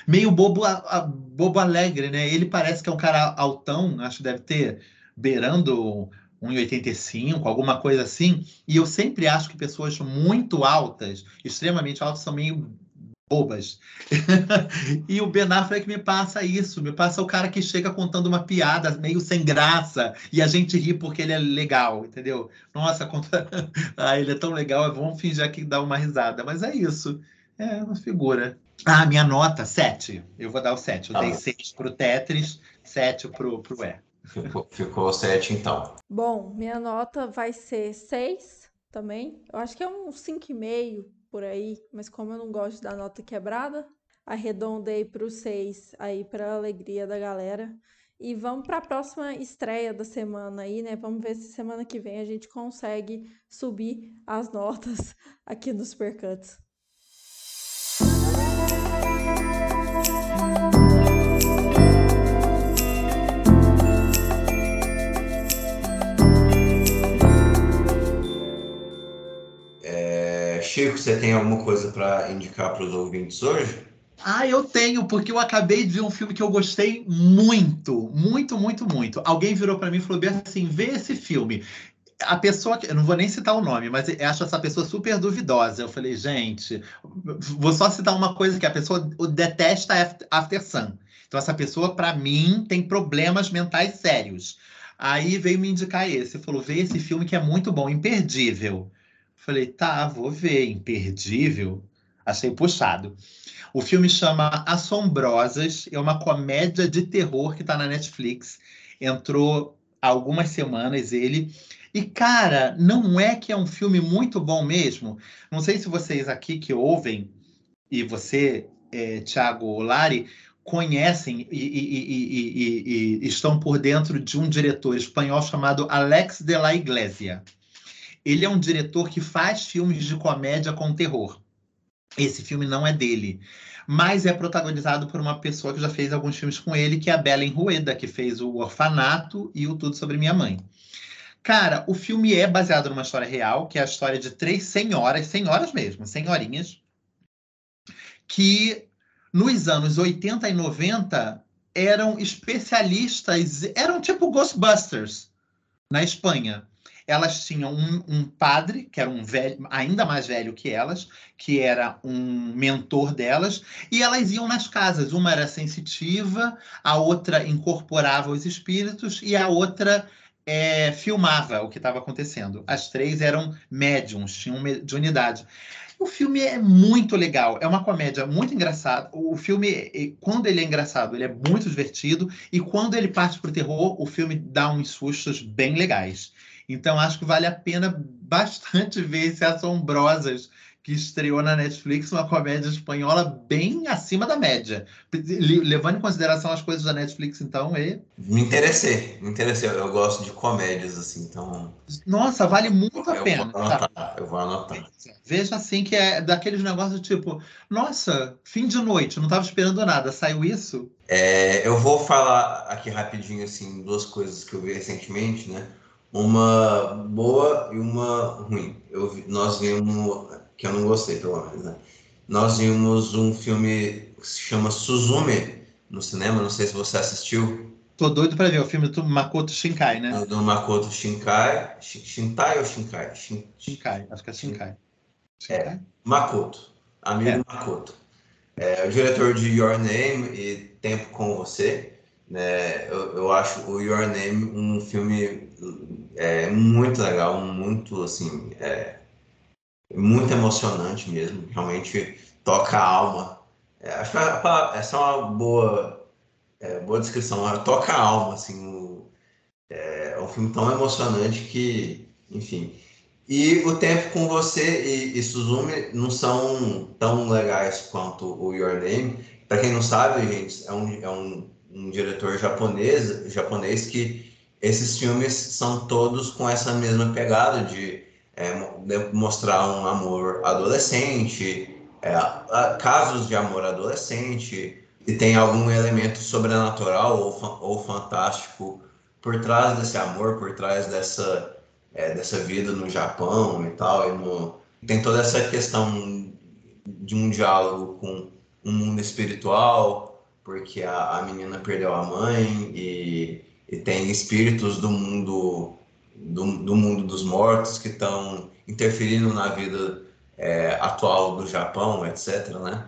meio bobo, bobo alegre, né? Ele parece que é um cara altão, acho que deve ter beirando 1,85, alguma coisa assim. E eu sempre acho que pessoas muito altas, extremamente altas, são meio bobas. e o Ben Affleck me passa isso, me passa o cara que chega contando uma piada meio sem graça e a gente ri porque ele é legal, entendeu? Nossa, conta... ah, ele é tão legal, vamos fingir que dá uma risada, mas é isso. É uma figura. Ah, minha nota, 7. Eu vou dar o 7. Eu tá dei 6 para o Tetris, 7 para o E. Ficou, ficou 7 então. Bom, minha nota vai ser 6 também. Eu acho que é um 5,5 por aí, mas como eu não gosto da nota quebrada, arredondei para o 6 aí para alegria da galera. E vamos para a próxima estreia da semana aí, né? Vamos ver se semana que vem a gente consegue subir as notas aqui nos Supercuts. Chico, você tem alguma coisa para indicar para os ouvintes hoje? Ah, eu tenho, porque eu acabei de ver um filme que eu gostei muito, muito, muito, muito. Alguém virou para mim e falou bem assim: vê esse filme. A pessoa, eu não vou nem citar o nome, mas acho essa pessoa super duvidosa. Eu falei, gente, vou só citar uma coisa que a pessoa detesta After Sun. Então, essa pessoa, para mim, tem problemas mentais sérios. Aí veio me indicar esse. Falou: vê esse filme que é muito bom, imperdível. Falei, tá, vou ver, imperdível. Achei puxado. O filme chama Assombrosas, é uma comédia de terror que está na Netflix. Entrou há algumas semanas ele. E, cara, não é que é um filme muito bom mesmo? Não sei se vocês aqui que ouvem, e você, é, Thiago Lari, conhecem e, e, e, e, estão por dentro de um diretor espanhol chamado Alex de la Iglesia ele é um diretor que faz filmes de comédia com terror. Esse filme não é dele, mas é protagonizado por uma pessoa que já fez alguns filmes com ele, que é a Belen Rueda, que fez o Orfanato e o Tudo Sobre Minha Mãe. Cara, o filme é baseado numa história real, que é a história de três senhoras, senhoras mesmo, senhorinhas, que nos anos 80 e 90 eram especialistas, eram tipo Ghostbusters na Espanha. Elas tinham um, um, padre, que era um velho, ainda mais velho que elas, que era um mentor delas, e elas iam nas casas. Uma era sensitiva, a outra incorporava os espíritos e a outra é, filmava o que estava acontecendo. As três eram médiums, tinham mediunidade. O filme é muito legal, é uma comédia muito engraçada. O filme, quando ele é engraçado, ele é muito divertido, e quando ele parte para o terror, o filme dá uns sustos bem legais. Então, acho que vale a pena bastante ver esse Assombrosas, que estreou na Netflix, uma comédia espanhola bem acima da média. Levando em consideração as coisas da Netflix, então, é. Me interessei, me interessei. Eu gosto de comédias, assim, então. Nossa, vale muito a eu pena. Vou anotar, tá? Eu vou anotar. Veja assim que é daqueles negócios tipo, nossa, fim de noite, não estava esperando nada, saiu isso? É, eu vou falar aqui rapidinho, assim, duas coisas que eu vi recentemente, né? Uma boa e uma ruim. Eu nós vimos que eu não gostei, pelo menos, né? Nós vimos um filme que se chama Suzume no cinema, não sei se você assistiu. Tô doido para ver o filme do Makoto Shinkai, né? Do Makoto Shinkai. Shintai ou Shinkai? Shin... Shinkai, acho que é Shinkai. Shinkai? É, Makoto, amigo é. Makoto. É, o diretor de Your Name e Tempo com Você. Né? Eu, eu acho o Your Name um filme é, muito legal, muito assim. É, muito emocionante mesmo, realmente toca a alma. É, acho que essa é uma boa, é, boa descrição, é, toca a alma, assim, o, é, é, um filme tão emocionante que, enfim. E o tempo com você e, e não são tão legais quanto o Your Name. Para quem não sabe, gente, é um, é um, um diretor japonês, japonês que esses filmes são todos com essa mesma pegada de é, mostrar um amor adolescente, é, casos de amor adolescente, e tem algum elemento sobrenatural ou, ou fantástico por trás desse amor, por trás dessa, é, dessa vida no Japão e tal. E no, tem toda essa questão de um diálogo com um mundo espiritual, porque a, a menina perdeu a mãe e, e tem espíritos do mundo do, do mundo dos mortos que estão interferindo na vida é, atual do Japão, etc. Né?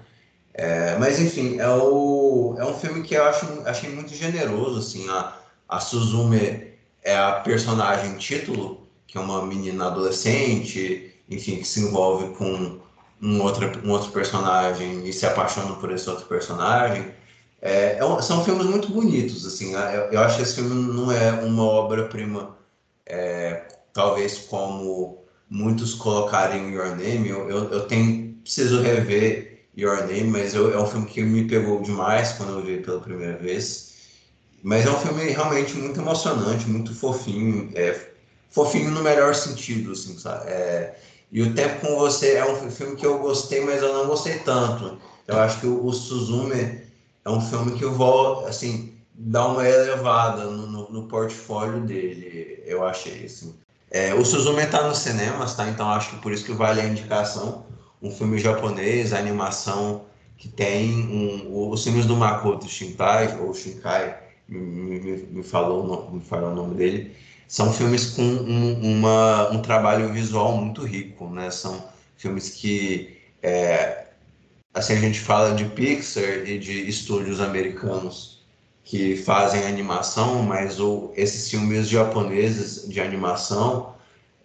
É, mas enfim, é, o, é um filme que eu acho, achei muito generoso. Assim, a, a Suzume é a personagem título, que é uma menina adolescente, enfim, que se envolve com um outro, um outro personagem e se apaixona por esse outro personagem. É, é são filmes muito bonitos, assim. Eu, eu acho que esse filme não é uma obra-prima é, talvez como muitos colocarem Your Name, eu, eu, eu, tenho, preciso rever Your Name, mas eu, é um filme que me pegou demais quando eu vi pela primeira vez. Mas é um filme realmente muito emocionante, muito fofinho, é, fofinho no melhor sentido, assim, sabe? É, e o Tempo com Você é um filme que eu gostei, mas eu não gostei tanto. Eu acho que o, o Suzume é um filme que eu vou, assim, dar uma elevada no, no, no portfólio dele, eu achei, assim. É, o Suzume está nos cinemas, tá? Então acho que por isso que vale a indicação. Um filme japonês, animação que tem um, os filmes do Makoto Shinkai, ou Shinkai, me, me, me, falou, me falou o nome dele, são filmes com um, uma, um trabalho visual muito rico, né? São filmes que, é, assim, a gente fala de Pixar e de estúdios americanos que fazem animação, mas o, esses filmes japoneses de animação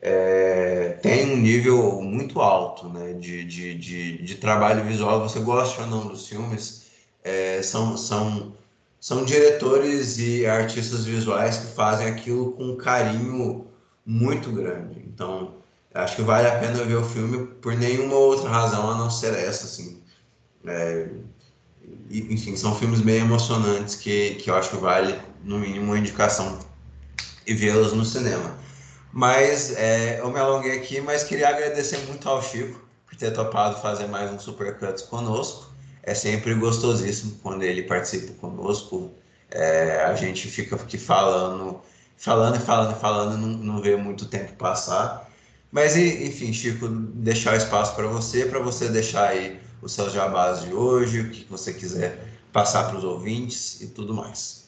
é, tem um nível muito alto né, de, de, de, de, trabalho visual. Você gosta ou não dos filmes, é, são, são, são diretores e artistas visuais que fazem aquilo com um carinho muito grande. Então, acho que vale a pena ver o filme por nenhuma outra razão a não ser essa. Assim. É, enfim, são filmes bem emocionantes que, que eu acho que vale, no mínimo, uma indicação e vê-los no cinema. Mas é, eu me alonguei aqui, mas queria agradecer muito ao Chico, por ter topado fazer mais um Supercuts conosco. É sempre gostosíssimo quando ele participa conosco. É, a gente fica aqui falando, falando e falando e falando, não, não vê muito tempo passar. Mas, enfim, Chico, deixar espaço para você, para você deixar aí os seus jabás de hoje, o que você quiser passar para os ouvintes e tudo mais.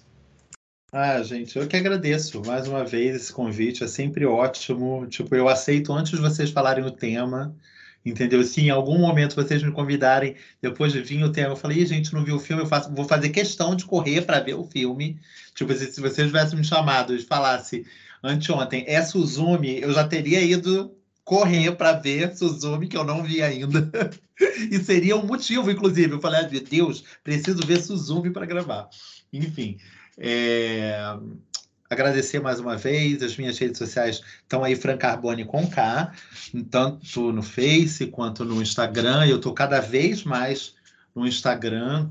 Ah, gente, eu que agradeço mais uma vez esse convite, é sempre ótimo. Tipo, eu aceito antes de vocês falarem o tema, entendeu? Se em algum momento vocês me convidarem, depois de vir o tema, eu falei, gente, não viu o filme, eu faço, vou fazer questão de correr para ver o filme. Tipo, se, se vocês tivessem me chamado e falasse anteontem, é Suzumi, eu já teria ido correr para ver Suzumi, que eu não vi ainda. e seria um motivo, inclusive. Eu falei, ah, meu Deus, preciso ver Suzumi para gravar. Enfim, é... agradecer mais uma vez. As minhas redes sociais estão aí, Fran Carbone com K, tanto no Face quanto no Instagram. Eu estou cada vez mais no Instagram.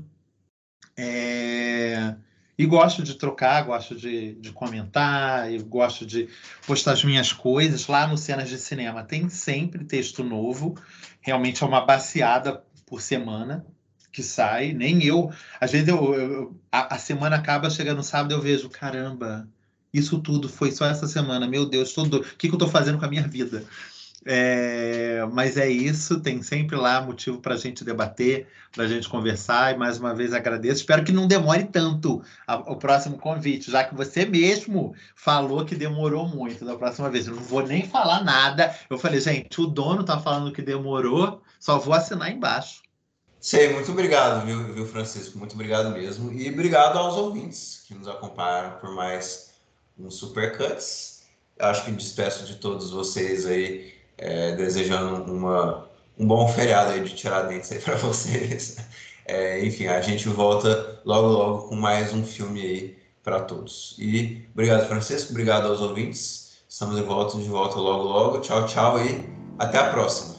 É... E gosto de trocar, gosto de, de comentar, e gosto de postar as minhas coisas. Lá no Cenas de Cinema tem sempre texto novo. Realmente é uma baseada por semana que sai. Nem eu. Às vezes eu, eu a, a, semana acaba, chegando no sábado, eu vejo, caramba, isso tudo foi só essa semana. Meu Deus, tudo. O que, que eu estou fazendo com a minha vida? É, mas é isso, tem sempre lá motivo para a gente debater, para a gente conversar, e mais uma vez agradeço. Espero que não demore tanto a, o próximo convite, já que você mesmo falou que demorou muito da próxima vez. Eu não vou nem falar nada. Eu falei, gente, o dono está falando que demorou, só vou assinar embaixo. Sei, muito obrigado, viu, viu, Francisco? Muito obrigado mesmo. E obrigado aos ouvintes que nos acompanharam por mais um Supercuts. Acho que me despeço de todos vocês aí é, desejando uma, um bom feriado aí de Tiradentes aí para vocês. É, enfim, a gente volta logo, logo com mais um filme aí para todos. E obrigado, Francisco, obrigado aos ouvintes. Estamos de volta, de volta logo, logo. Tchau, tchau e até a próxima.